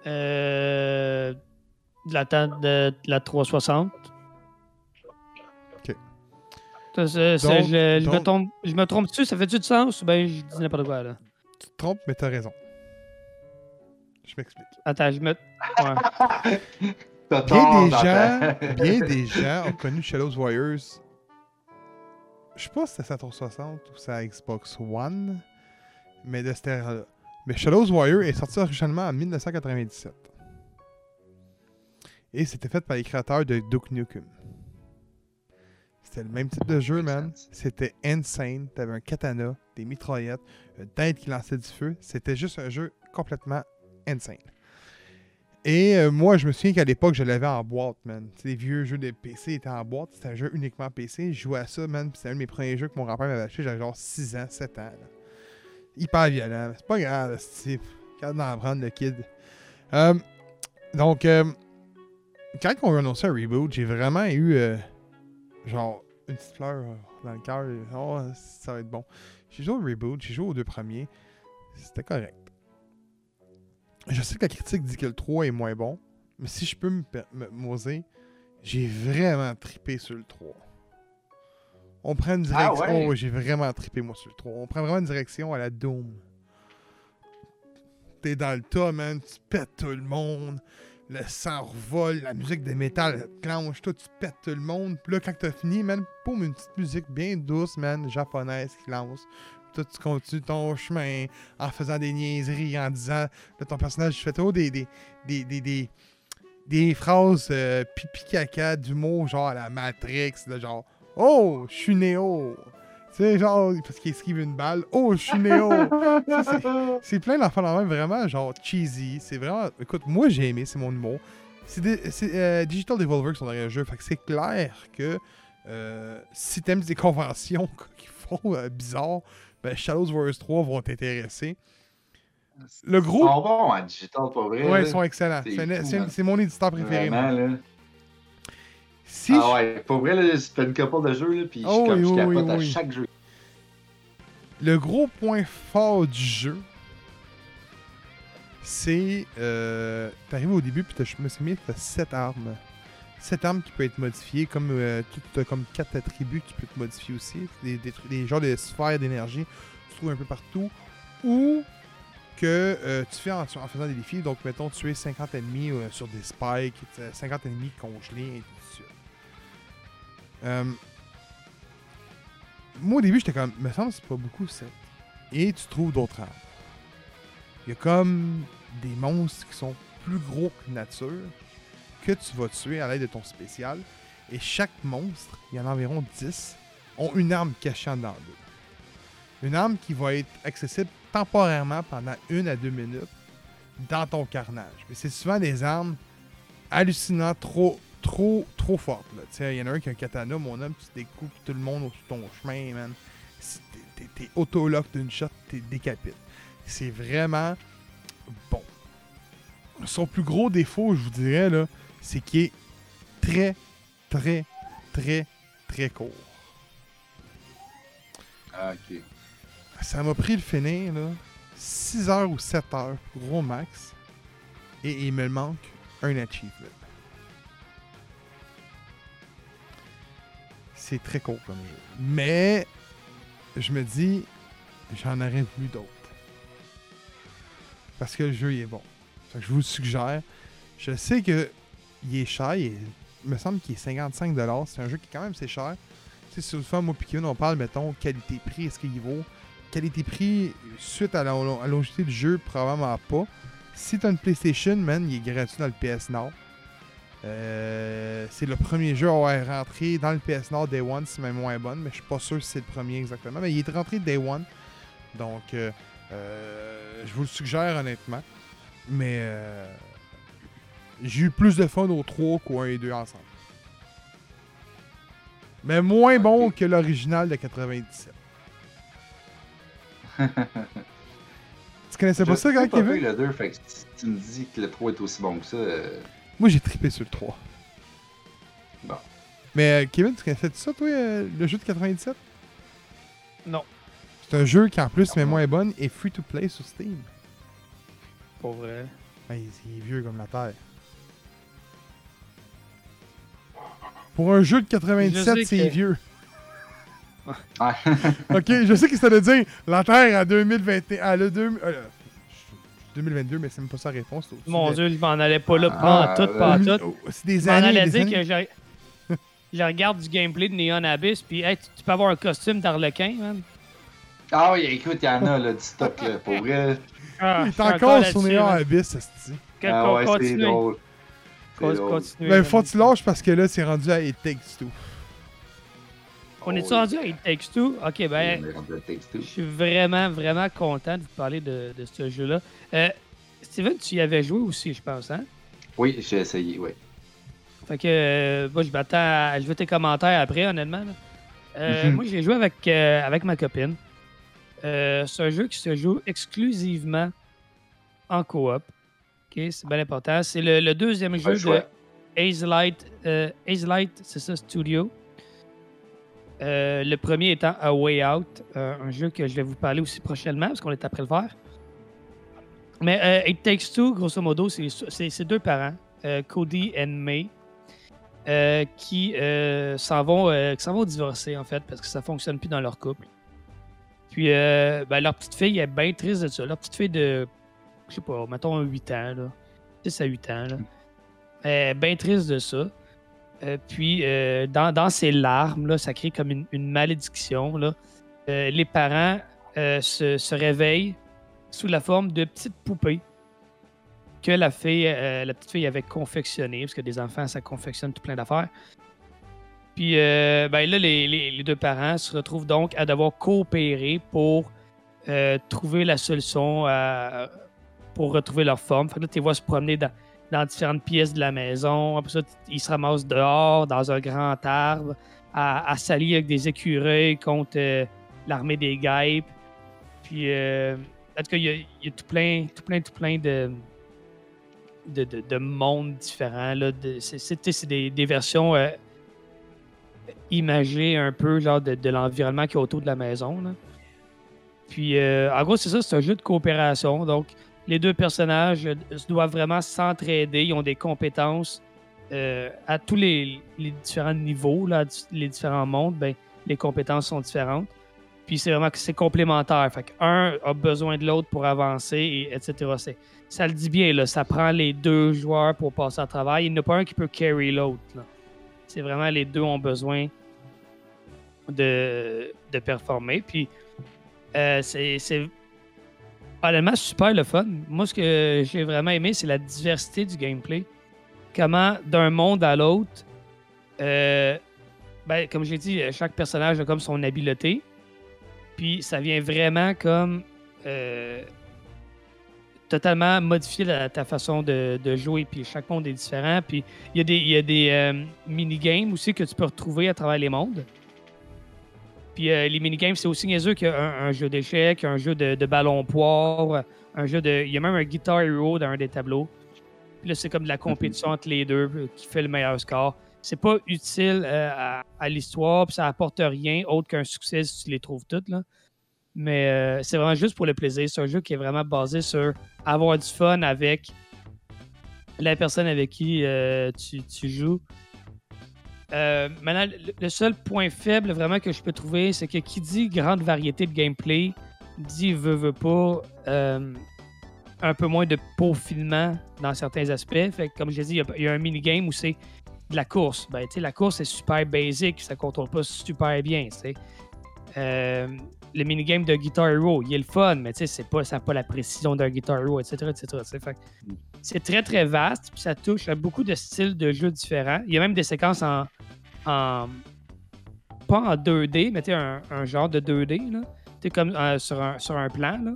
Euh. De la, de la 360. Ça, Donc- je, je me trompe, je me trompe dessus, ça fait-tu du sens ou ben je dis n'importe quoi là? Tu te trompes, mais t'as raison. Je m'explique. Attends, je me. Ouais. Bien des gens, bien des gens ont connu Shadows Warriors. Je sais pas si c'était sa 360 ou sa Xbox One, mais de cette ère-là. Mais Shadows Warrior est sorti originalement en 1997. Et c'était fait par les créateurs de Duke Nukem. C'était le même type de jeu, man. C'était insane. T'avais un katana, des mitraillettes, une tête qui lançait du feu. C'était juste un jeu complètement insane. Et euh, moi, je me souviens qu'à l'époque, je l'avais en boîte, man. Tu sais, les vieux jeux de PC étaient en boîte. C'était un jeu uniquement PC. Je jouais à ça, man. C'était un de mes premiers jeux que mon grand-père m'avait acheté. J'avais genre 6 ans, 7 ans. Hyper violent. C'est pas grave, c'est Quand d'en prendre le kid. Euh, donc, euh, quand on a annoncé un reboot, j'ai vraiment eu euh, genre une petite fleur euh, dans le cœur. Oh, ça va être bon. J'ai joué au reboot, j'ai joué aux deux premiers. C'était correct. Je sais que la critique dit que le 3 est moins bon, mais si je peux me m'oser, j'ai vraiment tripé sur le 3. On prend une Ah direction. ouais? Oh, j'ai vraiment tripé moi sur le 3. On prend vraiment une direction à la Doom. T'es dans le tas, man, tu pètes tout le monde. Le sang revole, la musique de métal clenche, toi tu pètes tout le monde. Puis là, quand t'as fini, man, boum, une petite musique bien douce, man, japonaise qui lance. Toi, tu continues ton chemin en faisant des niaiseries, en disant, là, ton personnage fait trop des, des, des, des, des, des phrases euh, pipi caca d'humour, genre la Matrix, là, genre, oh, je suis Néo. Tu sais, genre, parce qu'il esquive une balle, oh, je suis Néo. C'est- c'est plein d'enfants dans le même, vraiment, genre cheesy. C'est vraiment. Écoute, moi j'ai aimé, c'est mon humour. C'est des- c'est, euh, Digital Devolver qui sont derrière le jeu, fait que c'est clair que euh, si t'aimes des conventions qui font euh, bizarre, ben Shadows Warriors 3 vont t'intéresser. Le Ils groupe. sont bons en digital, pas vrai. Ouais, ils sont excellents. C'est C'est c'est c'est mon éditeur préféré. moi. Vraiment, là. Si ah ouais, pour vrai, là, c'est une couple de jeux, là, puis je, Oh comme, oui, je capote oui, à oui. chaque jeu. Le gros point fort du jeu, c'est. Euh, T'arrives au début, puis t'as- je me suis mis, t'as 7 armes. 7 armes qui peuvent être modifiées, comme euh, tout- comme 4 attributs qui peuvent être modifiés aussi. Des, des, genres de sphères d'énergie, tu trouves un peu partout. Ou que euh, tu fais en, en faisant des défis. Donc, mettons, tuer 50 ennemis euh, sur des spikes, euh, 50 ennemis congelés, Euh, moi, au début, j'étais comme, me semble c'est pas beaucoup, 7. Et tu trouves d'autres armes. Il y a comme des monstres qui sont plus gros que nature que tu vas tuer à l'aide de ton spécial. Et chaque monstre, il y en a environ 10, ont une arme cachée en dedans d'eux. Une arme qui va être accessible temporairement pendant une à deux minutes dans ton carnage. Mais c'est souvent des armes hallucinantes, trop, trop, trop sais, Il y en a un qui a un katana, mon homme, tu découpes tout le monde au ton chemin, man. T'es- T'es t'es auto-lock d'une shot, t'es décapite. C'est vraiment bon. Son plus gros défaut, je vous dirais, là, c'est qu'il est très, très, très, très court. Ah, ok. Ça m'a pris le finir, là, 6 heures ou 7 heures, gros max. Et il me manque un achievement. C'est très court comme jeu. Mais, je me dis, j'en aurais voulu d'autres. Parce que le jeu, il est bon. Je vous le suggère. Je sais que il est cher. Il, me semble qu'il est 55$. C'est un jeu qui, quand même, c'est cher. Tu sais, souvent, moi, Piquet, on parle, mettons, qualité-prix, est-ce qu'il vaut? Qualité-prix, suite à la, à du jeu, probablement pas. Si t'as une PlayStation, man, il est gratuit dans le PS Now. Euh, c'est le premier jeu à avoir rentré dans le PS Now Day One, si ma mémoire est bonne, mais je suis pas sûr si c'est le premier exactement. Mais il est rentré Day One. Donc, euh, euh, je vous le suggère honnêtement. Mais euh, j'ai eu plus de fun au 3 qu'au 1 et 2 ensemble. Mais moins bon que l'original de 97. tu connaissais pas ça quand pas Kevin? le 2, fait que si tu me dis que le 3 est aussi bon que ça, Moi j'ai trippé sur le 3. Bon. Mais euh, Kevin, tu connaissais ça, toi, euh, le jeu de 97 Non. C'est un jeu qui, en plus, mais moins bonne, est free to play sur Steam. Pour vrai. Ben, il est vieux comme la terre. Pour un jeu de Je 97, sais c'est que- vieux. Ouais. Ok, je sais que ça veut dire la Terre à 2021. À le deux- euh, 2022, mais c'est même pas sa réponse. c'est Mon de- Dieu, je m'en allais pas là, Ah, pas en tout, euh, pas en tout. oh, C'est des Je m'en années. des dire années. que je, je regarde du gameplay de Neon Abyss, puis hey, tu, tu peux avoir un costume d'Arlequin, man. Ah oui, écoute, il y en a là, du stock là, pour vrai. Ah, Il est encore sur man. Abyss, esti. Que- Ah qu'on ouais, c'est continue. drôle. C'est continue, Ben, faut que tu lâches parce que là, c'est rendu à It Takes Two. On est-tu rendu à It Takes Two? Ok, ben, je suis vraiment, vraiment content de vous parler de, de ce jeu-là. Euh, Steven, tu y avais joué aussi, je pense, hein? Oui, j'ai essayé, oui. Fait que, euh, moi, je m'attends à. Je veux tes commentaires après, honnêtement. là. Euh, Mhm. Moi, j'ai joué avec, avec ma copine. C'est un jeu qui se joue exclusivement en coop. Ok, c'est bien important. C'est le, le deuxième jeu de Hazelight, Hazelight, c'est ça, Studio? Euh, le premier étant A Way Out, euh, un jeu que je vais vous parler aussi prochainement parce qu'on est après le faire. Mais euh, It Takes Two, grosso modo, c'est deux parents, Cody et May, qui s'en vont, vont divorcer en fait parce que ça fonctionne plus dans leur couple. Puis ben, leur petite fille est bien triste de ça. Leur petite fille de, je sais pas, mettons 8 ans, là, 6 à 8 ans, là, est bien triste de ça. Euh, puis euh, dans, dans ses larmes, là, ça crée comme une, malédiction. Là. Euh, les parents se, réveillent sous la forme de petites poupées que la fille, la petite fille avait confectionnées, parce que des enfants, ça confectionne tout plein d'affaires. Puis ben là, les, deux parents se retrouvent donc à devoir coopérer pour trouver la solution pour retrouver leur forme. Là, tu les vois se promener dans, dans différentes pièces de la maison. Après ça, ils se ramassent dehors, dans un grand arbre, à, à s'allier avec des écureuils contre euh, l'armée des guêpes. Puis, euh, en tout cas, il y a, il tout plein, tout plein, tout plein de, de, de- de mondes différents. Là, c'est, des, versions euh, imagées un peu genre de, l'environnement qui est autour de la maison. Puis, en gros, c'est ça, c'est un jeu de coopération. Donc, les deux personnages euh, doivent vraiment s'entraider. Ils ont des compétences euh, à tous les, différents niveaux, les différents mondes. Ben, les compétences sont différentes. Puis c'est vraiment que c'est complémentaire. Fait qu'un a besoin de l'autre pour avancer, et etc. Ça le dit bien, là. Ça prend les deux joueurs pour passer à travail. Il n'y a pas un qui peut carry l'autre. C'est vraiment les deux ont besoin de, performer. Puis euh, c'est honnêtement super le fun. Moi, ce que j'ai vraiment aimé, c'est la diversité du gameplay. Comment, d'un monde à l'autre, euh, ben, comme j'ai dit, chaque personnage a comme son habileté. Puis ça vient vraiment comme euh, totalement modifier ta façon de, jouer. Puis chaque monde est différent. Puis il y a des, il y a des euh, minigames aussi que tu peux retrouver à travers les mondes. Puis euh, les minigames, c'est aussi niaiseux qu'un un jeu d'échecs, un jeu de, de ballon poire, un jeu de. Il y a même un Guitar Hero dans un des tableaux. Puis là, c'est comme de la compétition entre les deux euh, qui fait le meilleur score. C'est pas utile euh, à, à l'histoire, puis ça apporte rien autre qu'un succès si tu les trouves toutes. Là. Mais euh, c'est vraiment juste pour le plaisir. C'est un jeu qui est vraiment basé sur avoir du fun avec la personne avec qui tu, tu joues. Euh, maintenant, le, seul point faible vraiment que je peux trouver, c'est que qui dit grande variété de gameplay dit veut, veut pas euh, un peu moins de peaufinement dans certains aspects. Fait que, comme j'ai dit, il y a- un minigame où c'est de la course. Ben, la course est super basic, ça contrôle pas super bien. Euh, le minigame de Guitar Hero, il est le fun, mais tu sais, c'est pas, ça n'a pas la précision d'un Guitar Hero, etc. etc. que c'est très très vaste, puis ça touche à beaucoup de styles de jeux différents. Il y a même des séquences en. en pas en 2D, mais tu sais, un, un genre de 2D, là. Tu sais, comme euh, sur, un, sur un plan, là.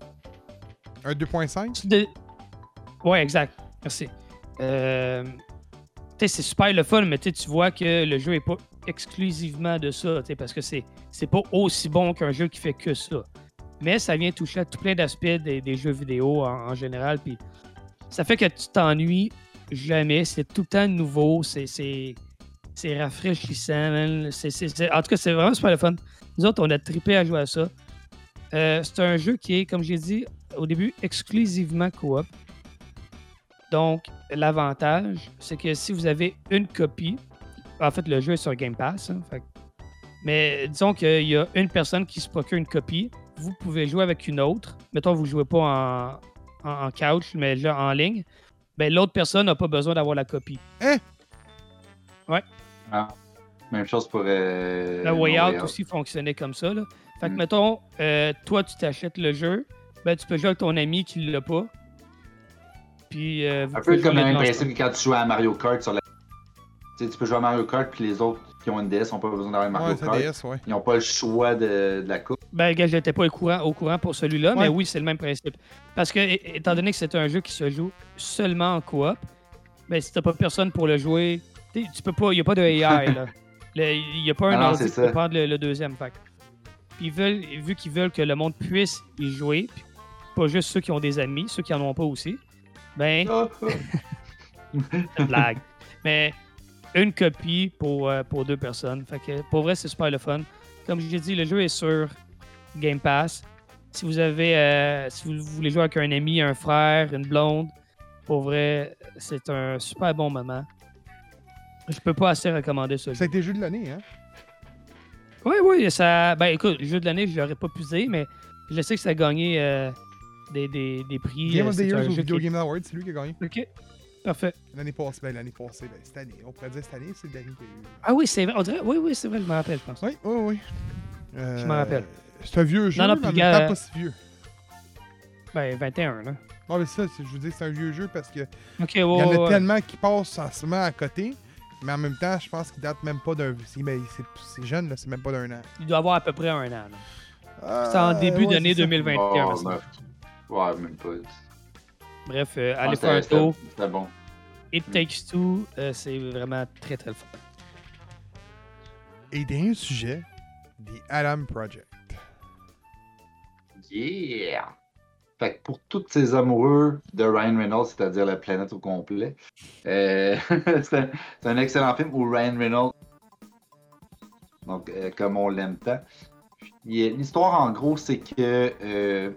Un 2.5 De... Ouais, exact. Merci. Euh, tu sais, c'est super le fun, mais tu sais, tu vois que le jeu est pas exclusivement de ça, parce que c'est c'est pas aussi bon qu'un jeu qui fait que ça. Mais ça vient toucher à tout plein d'aspects des, jeux vidéo en, général, puis ça fait que tu t'ennuies jamais. C'est tout le temps nouveau. C'est rafraîchissant, c'est- En tout cas, c'est vraiment super le fun. Nous autres, on a trippé à jouer à ça. Euh, c'est un jeu qui est, comme j'ai dit au début, exclusivement coop. Donc, l'avantage, c'est que si vous avez une copie, en fait, le jeu est sur Game Pass, hein, fait mais disons qu'il y a une personne qui se procure une copie, vous pouvez jouer avec une autre. Mettons, vous ne jouez pas en, en, en couch, mais là, en ligne. Ben, l'autre personne n'a pas besoin d'avoir la copie. Ah. Même chose pour. Euh, Le Way Out aussi fonctionnait comme ça. Là. Fait que, Mm. mettons, euh, toi, tu t'achètes le jeu, ben, tu peux jouer avec ton ami qui l'a pas. Puis, euh, vous Un peu comme le même principe que quand tu joues à Mario Kart sur la. Tu peux jouer à Mario Kart, puis les autres qui ont une DS n'ont pas besoin d'avoir Mario Ouais, Kart. DS, ouais. Ils n'ont pas le choix de, de la coupe. Ben, gars, j'étais pas au courant, au courant pour celui-là, mais oui, c'est le même principe. Parce que, étant donné que c'est un jeu qui se joue seulement en coop, ben, si t'as pas personne pour le jouer, tu peux pas, il n'y a pas de AI, là. Il n'y a pas un Ah non, ordi peut prendre le, le deuxième. Fait. Puis ils veulent, vu qu'ils veulent que le monde puisse y jouer, puis pas juste ceux qui ont des amis, ceux qui en ont pas aussi, ben, Ah, c'est une blague. Mais une copie pour, euh, pour deux personnes. Fait que pour vrai, c'est super le fun. Comme je l'ai dit, le jeu est sur Game Pass. Si vous avez euh, si vous voulez jouer avec un ami, un frère, une blonde, pour vrai, c'est un super bon moment. Je peux pas assez recommander. Ça été jeu de l'année, hein? Oui, oui, ça. Ben écoute, le jeu de l'année, je l'aurais pas pusé, mais je sais que ça a gagné euh, des, des, des prix. Game of the c'est Year un au jeu Video qui- Game Awards, c'est lui qui a gagné. Ok, parfait. L'année passée, ben l'année passée, ben cette année. On pourrait dire cette année, c'est le dernier qu'il y a eu. Ah oui, c'est vrai. on dirait- Oui, oui, c'est vrai, je me rappelle, je pense. Oui, oui, oui. Euh, Je m'en rappelle. C'est un vieux jeu, Non, non, mais gars, pas si vieux. Ben, 21, là. Non, mais ça, je vous dis c'est un vieux jeu parce que Ok, il y en a ouais. tellement qui passent en ce moment à côté, mais en même temps, je pense qu'il date même pas d'un. c'est- ben, c'est- jeune, là, c'est même pas d'un an. Il doit avoir à peu près un an. Ah, C'est en début ouais, d'année c'est ça. 2021. Oh. Ouais, même pas. Bref, euh, Ah, allez faire un c'était- tour. C'était bon. It Takes Two, euh, c'est vraiment très très fun. Et dernier sujet, The Adam Project. Yeah! Fait que pour tous ces amoureux de Ryan Reynolds, c'est-à-dire la planète au complet, euh, c'est un, excellent film où Ryan Reynolds, donc euh, comme on l'aime tant, l'histoire en gros, c'est que euh,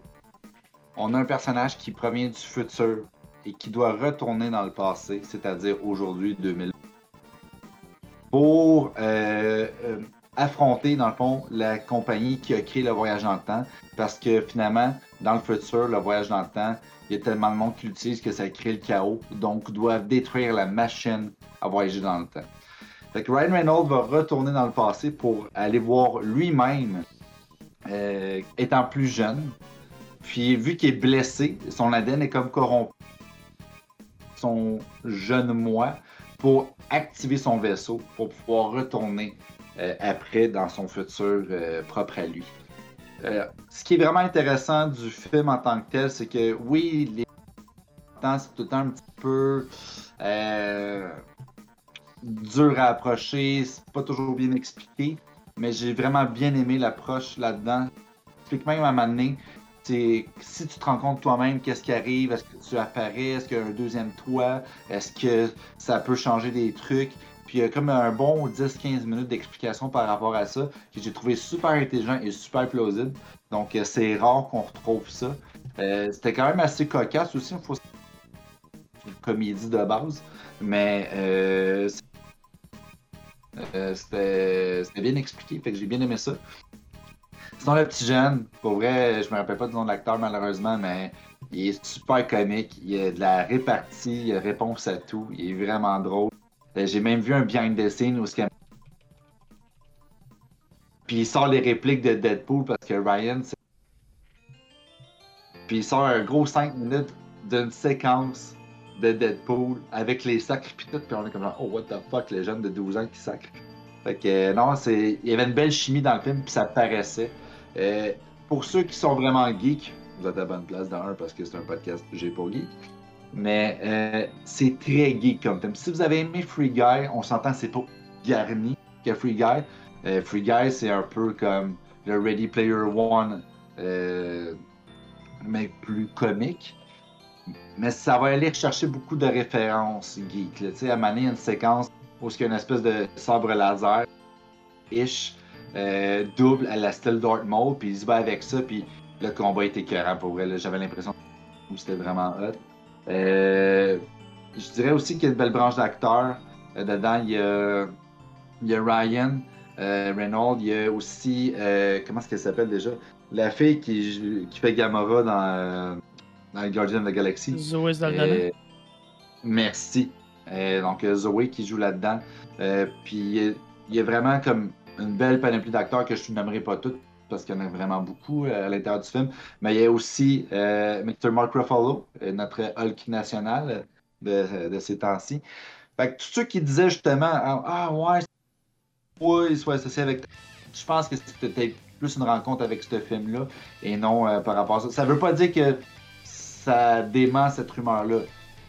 on a un personnage qui provient du futur et qui doit retourner dans le passé, c'est-à-dire aujourd'hui 2000, pour euh, euh, affronter dans le fond la compagnie qui a créé le voyage dans le temps parce que finalement, dans le futur, le voyage dans le temps, il y a tellement de monde qui l'utilise que ça crée le chaos. Donc, doivent détruire la machine à voyager dans le temps. Fait Ryan Reynolds va retourner dans le passé pour aller voir lui-même, euh, étant plus jeune. Puis, vu qu'il est blessé, son ADN est comme corrompu. Son jeune moi pour activer son vaisseau pour pouvoir retourner euh, après dans son futur euh, propre à lui. Euh, ce qui est vraiment intéressant du film en tant que tel, c'est que oui, les temps, c'est tout le temps un petit peu dur à approcher, c'est pas toujours bien expliqué, mais j'ai vraiment bien aimé l'approche là-dedans. Explique même à un moment c'est- si tu te rends compte toi-même, qu'est-ce qui arrive, est-ce que tu apparais, est-ce qu'il y a un deuxième toi, est-ce que ça peut changer des trucs? Puis il y a comme un bon 10-15 minutes d'explication par rapport à ça, que j'ai trouvé super intelligent et super plausible. Donc euh, c'est rare qu'on retrouve ça. Euh, C'était quand même assez cocasse aussi, une comédie de base, mais euh, c'était bien expliqué, fait que j'ai bien aimé ça. Sinon, le petit jeune, pour vrai, je me rappelle pas du nom de l'acteur malheureusement, mais il est super comique, il a de la répartie, il a réponse à tout, il est vraiment drôle. Euh, J'ai même vu un behind the scene où ce Puis il sort les répliques de Deadpool parce que Ryan, c'est- Puis il sort un gros 5 minutes d'une séquence de Deadpool avec les sacres puis tout, puis on est comme genre, oh what the fuck, les jeunes de 12 ans qui sacrent. Fait que non, c'est. Il y avait une belle chimie dans le film, puis ça paraissait. Euh, pour ceux qui sont vraiment geeks, vous êtes à bonne place dans un parce que c'est un podcast j'ai pas geek. Mais euh, c'est très geek comme film. Si vous avez aimé Free Guy, on s'entend c'est pas garni que Free Guy. Euh, Free Guy, c'est un peu comme le Ready Player One, mais plus comique. Mais ça va aller chercher beaucoup de références geek. Tu sais, à une séquence où il y a une espèce de sabre laser, ish, euh, double à la style Dartmouth, puis il se bat avec ça, puis le combat était écœurant pour vrai. J'avais l'impression que c'était vraiment hot. Euh, je dirais aussi qu'il y a une belle branche d'acteurs. Euh, dedans, il y a, il y a Ryan Reynolds, il y a aussi, comment est-ce qu'elle s'appelle déjà? La fille qui, qui fait Gamora dans, dans les Guardians of the Galaxy. Zoé Saldana. Merci. Donc Zoé qui joue là-dedans. Puis il y, a vraiment comme une belle panoplie d'acteurs que je ne nommerai pas toutes parce qu'il y en a vraiment beaucoup euh, à l'intérieur du film. Mais il y a aussi euh, Mr. Mark Ruffalo, euh, notre Hulk national de, ces temps-ci. Fait que tous ceux qui disaient justement Ah, ah, ouais, ouais, il soit associé avec. Je pense que c'était plus une rencontre avec ce film-là et non par rapport à ça. Ça veut pas dire que ça dément cette rumeur-là,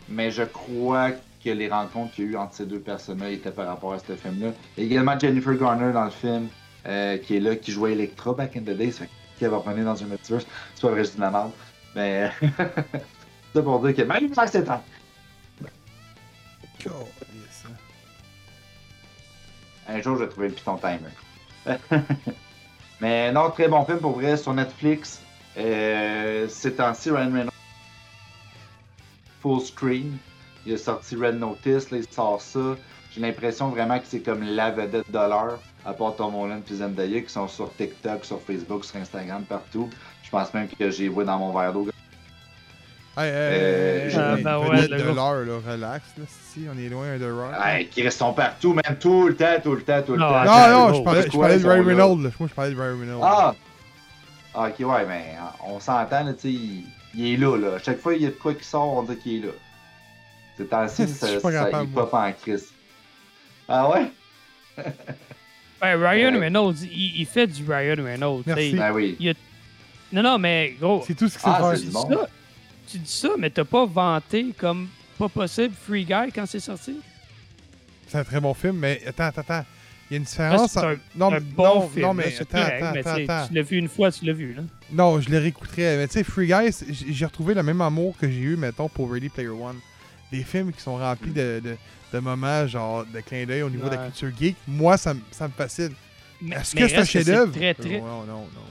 mais je crois que les rencontres qu'il y a eu entre ces deux personnes-là étaient par rapport à ce film-là. Également Jennifer Garner dans le film euh, qui est là, qui jouait Electra back in the days, fait qui va revenir dans un multiverse. C'est pas vrai, je dis de la merde. Mais ça pour dire que même ça c'est hein. Un jour, je vais trouver le Python Timer. Mais non, très bon film pour vrai sur Netflix. Euh, ces temps-ci, Ryan Reynolds. Full screen. Il a sorti Red Notice, là, il sort ça. J'ai l'impression vraiment que c'est comme la vedette de l'heure, à part Tom Holland et Zendaya, qui sont sur TikTok, sur Facebook, sur Instagram, partout. Je pense même que j'ai vu dans mon verre d'eau. Hey, hey, Euh, hey, ben vedette ouais, de l'heure, là, relax, là, si, on est loin de Rock. Hey, qui sont partout, même tout le temps, tout le temps, tout le Non, temps. non, attends, non, gros, je parlais, je parlais de Ryan? Reynolds, là. Moi, je parlais de Ryan Reynolds. Ah! Ah, Ok, ouais, mais on s'entend, là, tu sais, il, il est là, là. Chaque fois qu'il y a de quoi qui sort, on dit qu'il est là. C'est temps-ci, Je ça, il pop en crise. Ah ouais? Ben, Ryan. Reynolds, il, il fait du Ryan Reynolds. Merci. Ben oui. Non, non, mais gros, C'est tout ce sait Ah, c'est du bon. ça, tu dis ça, mais t'as pas vanté comme pas possible Free Guy quand c'est sorti? C'est un très bon film, mais attends, attends, attends. Il y a une différence. Ah, c'est un, non, un mais- bon non, film. non, là, mais attends, correct, attends, mais attends. Tu l'as vu une fois, tu l'as vu. Là. Non, je les réécouterais. Mais tu sais, Free Guy, j'ai retrouvé le même amour que j'ai eu, mettons, pour Ready Player One. Des films qui sont remplis de, de, de moments, genre, de clin d'œil au niveau de la culture geek. Moi, ça, me- ça me fascine. Est-ce que c'est un chef-d'œuvre? Très, très, Non, non, non.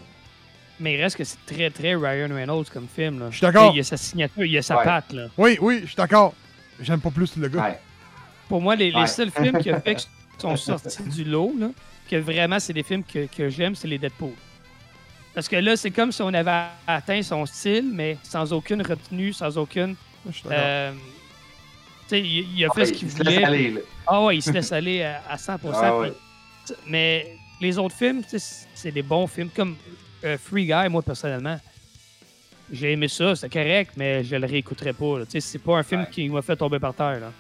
mais il reste que c'est très, très Ryan Reynolds comme film. Là. Je suis d'accord. Il y a sa signature, il y a sa Ouais. patte. Là. Oui, oui, je suis d'accord. J'aime pas plus le gars. Ouais. Pour moi, les, seuls films qui, sont sortis du lot, là, que vraiment c'est des films que, que j'aime, c'est les Deadpool. Parce que là, c'est comme si on avait atteint son style, mais sans aucune retenue, sans aucune. Je suis d'accord. euh, il, il a fait Ouais, ce qu'il se voulait. aller, là. Ah ouais, il se laisse aller à, à 100%. Ah ouais. mais les autres films, c'est des bons films. Comme euh, Free Guy, moi, personnellement, j'ai aimé ça, c'est correct, mais je le réécouterai pas. C'est pas un film Ouais. qui m'a fait tomber par terre. là.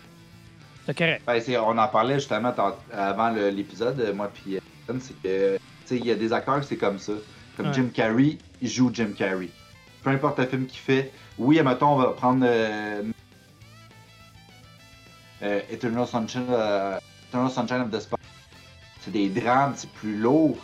C'est correct. Ben, on en parlait justement avant l'épisode, euh, moi puis Ethan, c'est que il y a des acteurs c'est comme ça. Comme. Jim Carrey, il joue Jim Carrey. Peu importe le film qu'il fait. Oui, mettons, on va prendre euh, euh, Eternal, Sunshine, euh, Eternal Sunshine of the Spotless. C'est des drames, c'est plus lourd.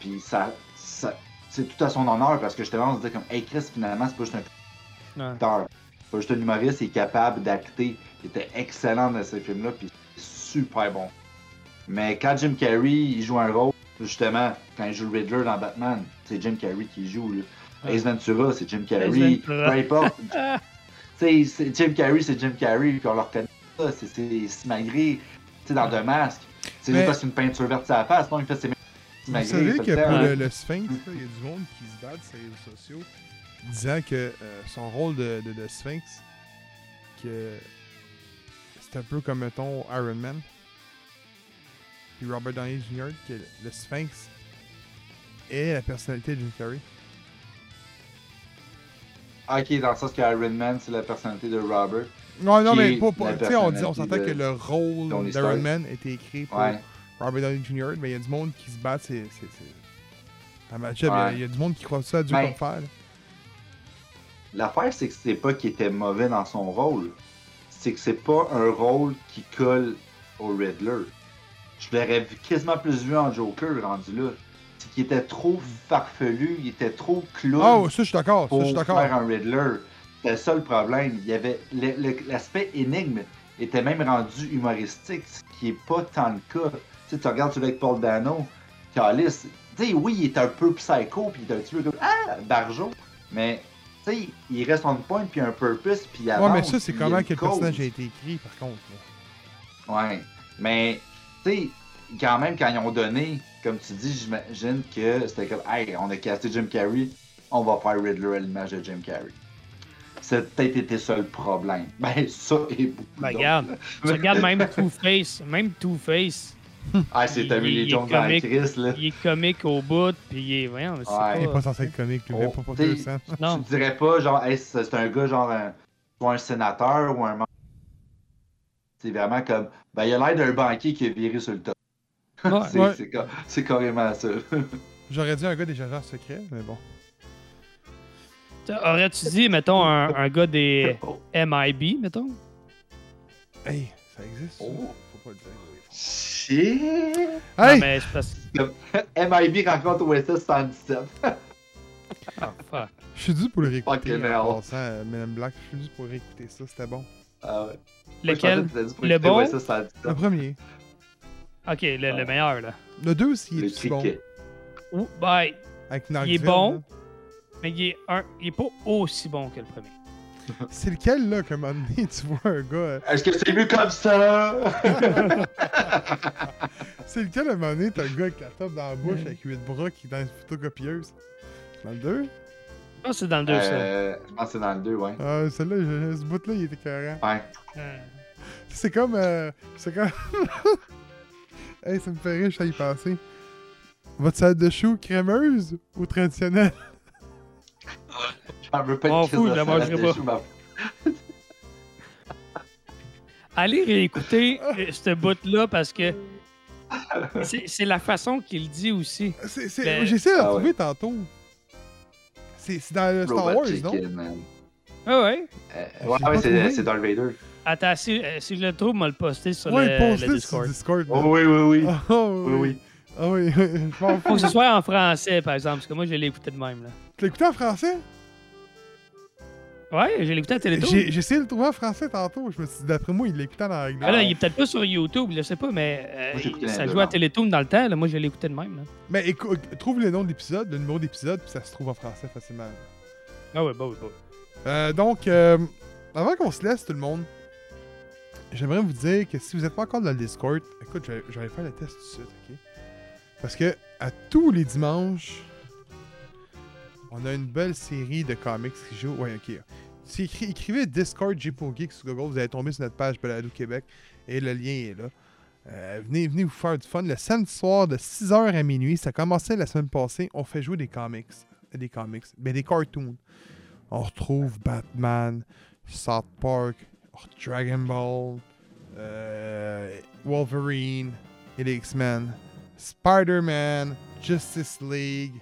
Puis ça, ça c'est tout à son honneur parce que justement, on se dit comme, hey Chris, finalement, c'est pas juste un Ouais. acteur. C'est pas juste un humoriste, il est capable d'acter. Il était excellent dans ce film-là, puis c'est super bon. Mais quand Jim Carrey, il joue un rôle, justement, quand il joue le Riddler dans Batman, c'est Jim Carrey qui joue. Là. Ouais. Ace Ventura, c'est Jim Carrey. Peu importe. Tu sais, c'est- Jim Carrey, c'est Jim Carrey, puis on le reconnaît. C'est Simagré, tu sais, dans deux masques. C'est juste parce qu'une peinture verte sur la face, non, il fait ses Vous savez que le pour le, le Sphinx, il y a du monde qui se bat sur les réseaux sociaux disant que euh, son rôle de, de, de Sphinx, que c'est un peu comme, mettons, Iron Man. Puis Robert Downey Jr., que le Sphinx est la personnalité de Jim Carrey. Ah, Ok, dans le sens que Iron Man, c'est la personnalité de Robert. Non, non, mais tu sais, on, dit- on s'entend que le rôle d'Iron. Man était écrit pour Ouais. Robert Downey Jr., mais il y a du monde qui se bat, c'est. il y a- Ouais. il y, a du monde qui croit ça à Dieu Ben, comme faire. L'affaire, c'est que c'est pas qu'il était mauvais dans son rôle. C'est que c'est pas un rôle qui colle au Riddler. Je l'aurais quasiment plus vu en Joker rendu là. C'est qu'il était trop farfelu, il était trop clown Oh, ça, je suis d'accord. Ça, pour je suis d'accord. faire un Riddler. C'était ça le problème. Il y avait l'aspect énigme était même rendu humoristique, ce qui est pas tant le cas. Tu sais, tu regardes celui avec Paul Dano, Calis, tu sais, oui, il est un peu psycho, puis il est un petit peu comme Ah, Barjo, mais tu sais, il reste on point, puis un purpose, puis il avance. Ouais, mais ça, c'est comment que le personnage a été écrit, par contre. là. Ouais, mais tu sais, quand même, quand ils ont donné, comme tu dis, j'imagine que c'était comme Hey, on a casté Jim Carrey, on va faire Riddler à l'image de Jim Carrey. C'est peut-être été ça le problème. Ben, ça et beaucoup Ben, regarde. Tu regardes même Two-Face. Même Two-Face. Ah, c'est il- Tommy il- Lee Jones dans la comique. crise, là. Il est comique au bout, puis il est. Voyons, Ouais. Il est pas. pas censé être comique, lui, Oh, pas 200. Non. Tu dirais pas, genre, hey, c'est c'est un gars, genre, un, soit un sénateur ou un membre. C'est vraiment comme, ben, il a l'air d'un banquier qui est viré sur le top. Ouais. c'est Ouais. carrément ça. J'aurais dit un gars des agents secrets, mais bon. Aurais-tu dit, mettons, un, un gars des. MIB, mettons? Hey, ça existe? Oh. Faut pas le dire. oui. Shit! Non, Hey! mais parce MIB rencontre OSS 117. Ah, fuck. Je suis dû pour le réécouter. Fucking En hell. passant, euh, in Black, je suis dû pour réécouter ça, c'était bon. Ah ouais. Lequel? Je Le bon? OSS 117. Le premier. Ok, le, le meilleur, là. Le 2 aussi, il est bon. Avec il est bon, là. Mais il est, un, il est pas aussi bon que le premier. C'est lequel, là, qu'à un moment donné, tu vois un gars... euh, Est-ce que c'est mieux comme ça? C'est lequel, à un moment donné, t'as un gars avec la top dans la bouche, avec 8 bras, qui est dans une photocopieuse? Dans le 2? Je pense que c'est dans le 2, Euh, je pense que c'est dans le 2, ouais. Ah, celle-là, je- ce bout-là, il était carré. Ouais. ça. Euh, C'est comme. euh, c'est comme. hey, ça me fait rire, je suis y passer. Votre salade de choux crémeuse ou traditionnelle? J'en veux pas crise fous, de je la mangerai pas. Allez réécouter euh, ce bout-là parce que c'est la façon qu'il dit aussi. Ben- J'essaie de la Ah ouais. trouver tantôt. C'est, dans le Star Robot Wars, Chicken, non? man. Ah ouais? Euh, ouais, pas ouais, c'est, Darth Vader. Attends, si, euh, si je le trouve, moi le poster sur Ouais, le, sur Discord. Discord. Oh là. oui, oui, oui. Ah, oh, Oui, oui. Ah oui, Faut que ce soit en français, par exemple, parce que moi je l'ai écouté de même. Là. Tu l'as écouté en français? Ouais, je l'ai écouté à Télétoon. J'ai, j'ai essayé de le trouver en français tantôt. Je me suis dit, d'après moi, il l'écoutait en anglais. Ah là, il est peut-être pas sur YouTube, je sais pas, mais euh, Moi, j'ai ça jouait à. Télétoon dans le temps. Là. Moi, je l'ai écouté de même. Là. Mais écoute, trouve le nom de l'épisode, le numéro d'épisode, puis ça se trouve en français facilement. Ah ouais, bah oui, bah oui. Euh, donc, euh, avant qu'on se laisse, tout le monde, j'aimerais vous dire que si vous n'êtes pas encore dans le Discord, écoute, je vais, je vais faire le test tout de suite, ok? Parce que à tous les dimanches, on a une belle série de comics qui jouent. Ouais, ok. Si écri- écrivez Discord J Geek sur Google, vous allez tomber sur notre page Balado Québec et le lien est là. Euh, venez, venez vous faire du fun. Le samedi soir de 6h à minuit, ça commençait la semaine passée, on fait jouer des comics. Des comics, mais des cartoons. On retrouve Batman, South Park, Dragon Ball, euh, Wolverine et X-Men, Spider-Man, Justice League.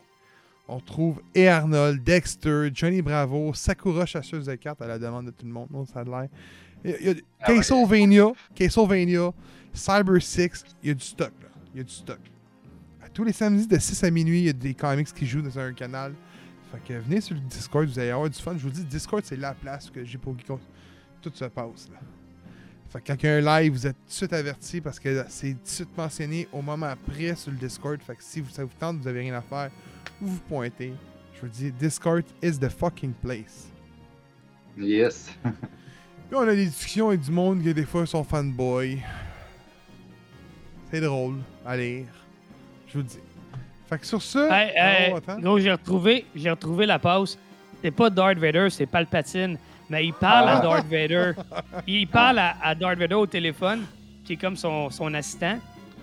On trouve et Arnold, Dexter, Johnny Bravo, Sakura chasseuse de cartes à la demande de tout le monde. Non, ça a l'air. Il y a- Ah. Castlevania, Castlevania, Cyber 6, il y a du stock là. Il y a du stock. À tous les samedis de 6 à minuit, il y a des comics qui jouent dans un canal. Fait que venez sur le Discord, vous allez avoir du fun. Je vous dis, Discord, c'est la place que j'ai pour Geekos. Tout se passe. Là. Fait que quand il y a un live, vous êtes tout de suite averti parce que c'est tout de suite mentionné au moment après sur le Discord. Fait que si vous, ça vous tente, vous avez rien à faire, vous vous pointez. Je vous dis, Discord is the fucking place. Yes. Puis on a des discussions avec du monde qui des fois sont fanboy. C'est drôle à lire. Je vous le dis. Fait que sur ça. Hey, gros, j'ai retrouvé, j'ai retrouvé la passe. C'est pas Darth Vader, c'est Palpatine. Mais il parle à Ah. Darth Vader. Il parle à, à Darth Vader au téléphone, qui est comme son, son assistant.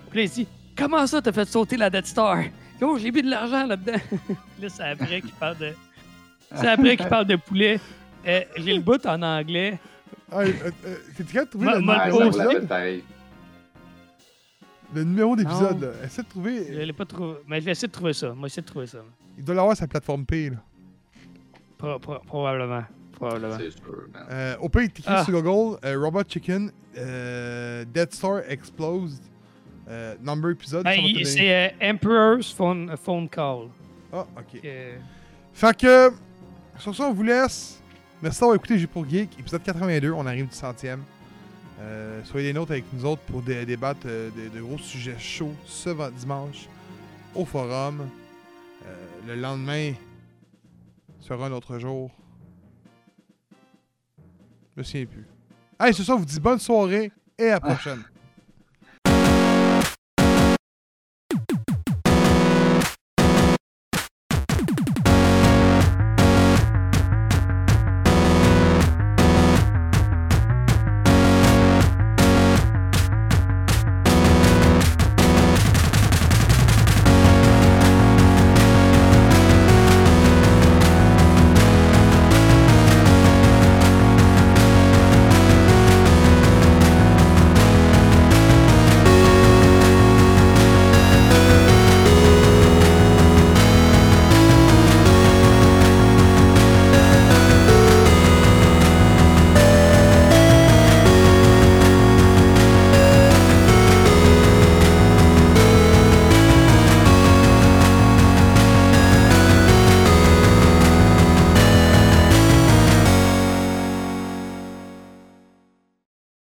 Puis là, il dit Comment ça, t'as fait sauter la Death Star? Yo, j'ai mis de l'argent là-dedans. là, c'est après qu'il parle de. C'est après qu'il parle de poulet. Euh, j'ai le bout en anglais. Ah, euh, euh, T'es capable de trouver le, numéro oh, d'épisode? Le numéro d'épisode. Essaie de Je trouver. l'ai pas trouvé. Mais je vais essayer de trouver ça. Moi, essayer de trouver ça. Il doit l'avoir sa plateforme P, là. Pro- pro- probablement. Probablement. C'est sûr, man. Euh, au pire, t'écris Ah. sur Google euh, Robot Chicken, euh, Dead Star Explosed, euh, number épisode. Ben, c'est euh, Emperor's phone, phone Call. Ah, ok. Euh, Fait que, sur ça, on vous laisse. Merci d'avoir écouté J'ai pour Geek, épisode 82. On arrive du centième. Euh, soyez des nôtres avec nous autres pour dé- débattre euh, de, de gros sujets chauds ce dimanche au forum. Euh, le lendemain sera un autre jour. Je me souviens plus. Allez, ce soir, on vous dit bonne soirée et à la prochaine.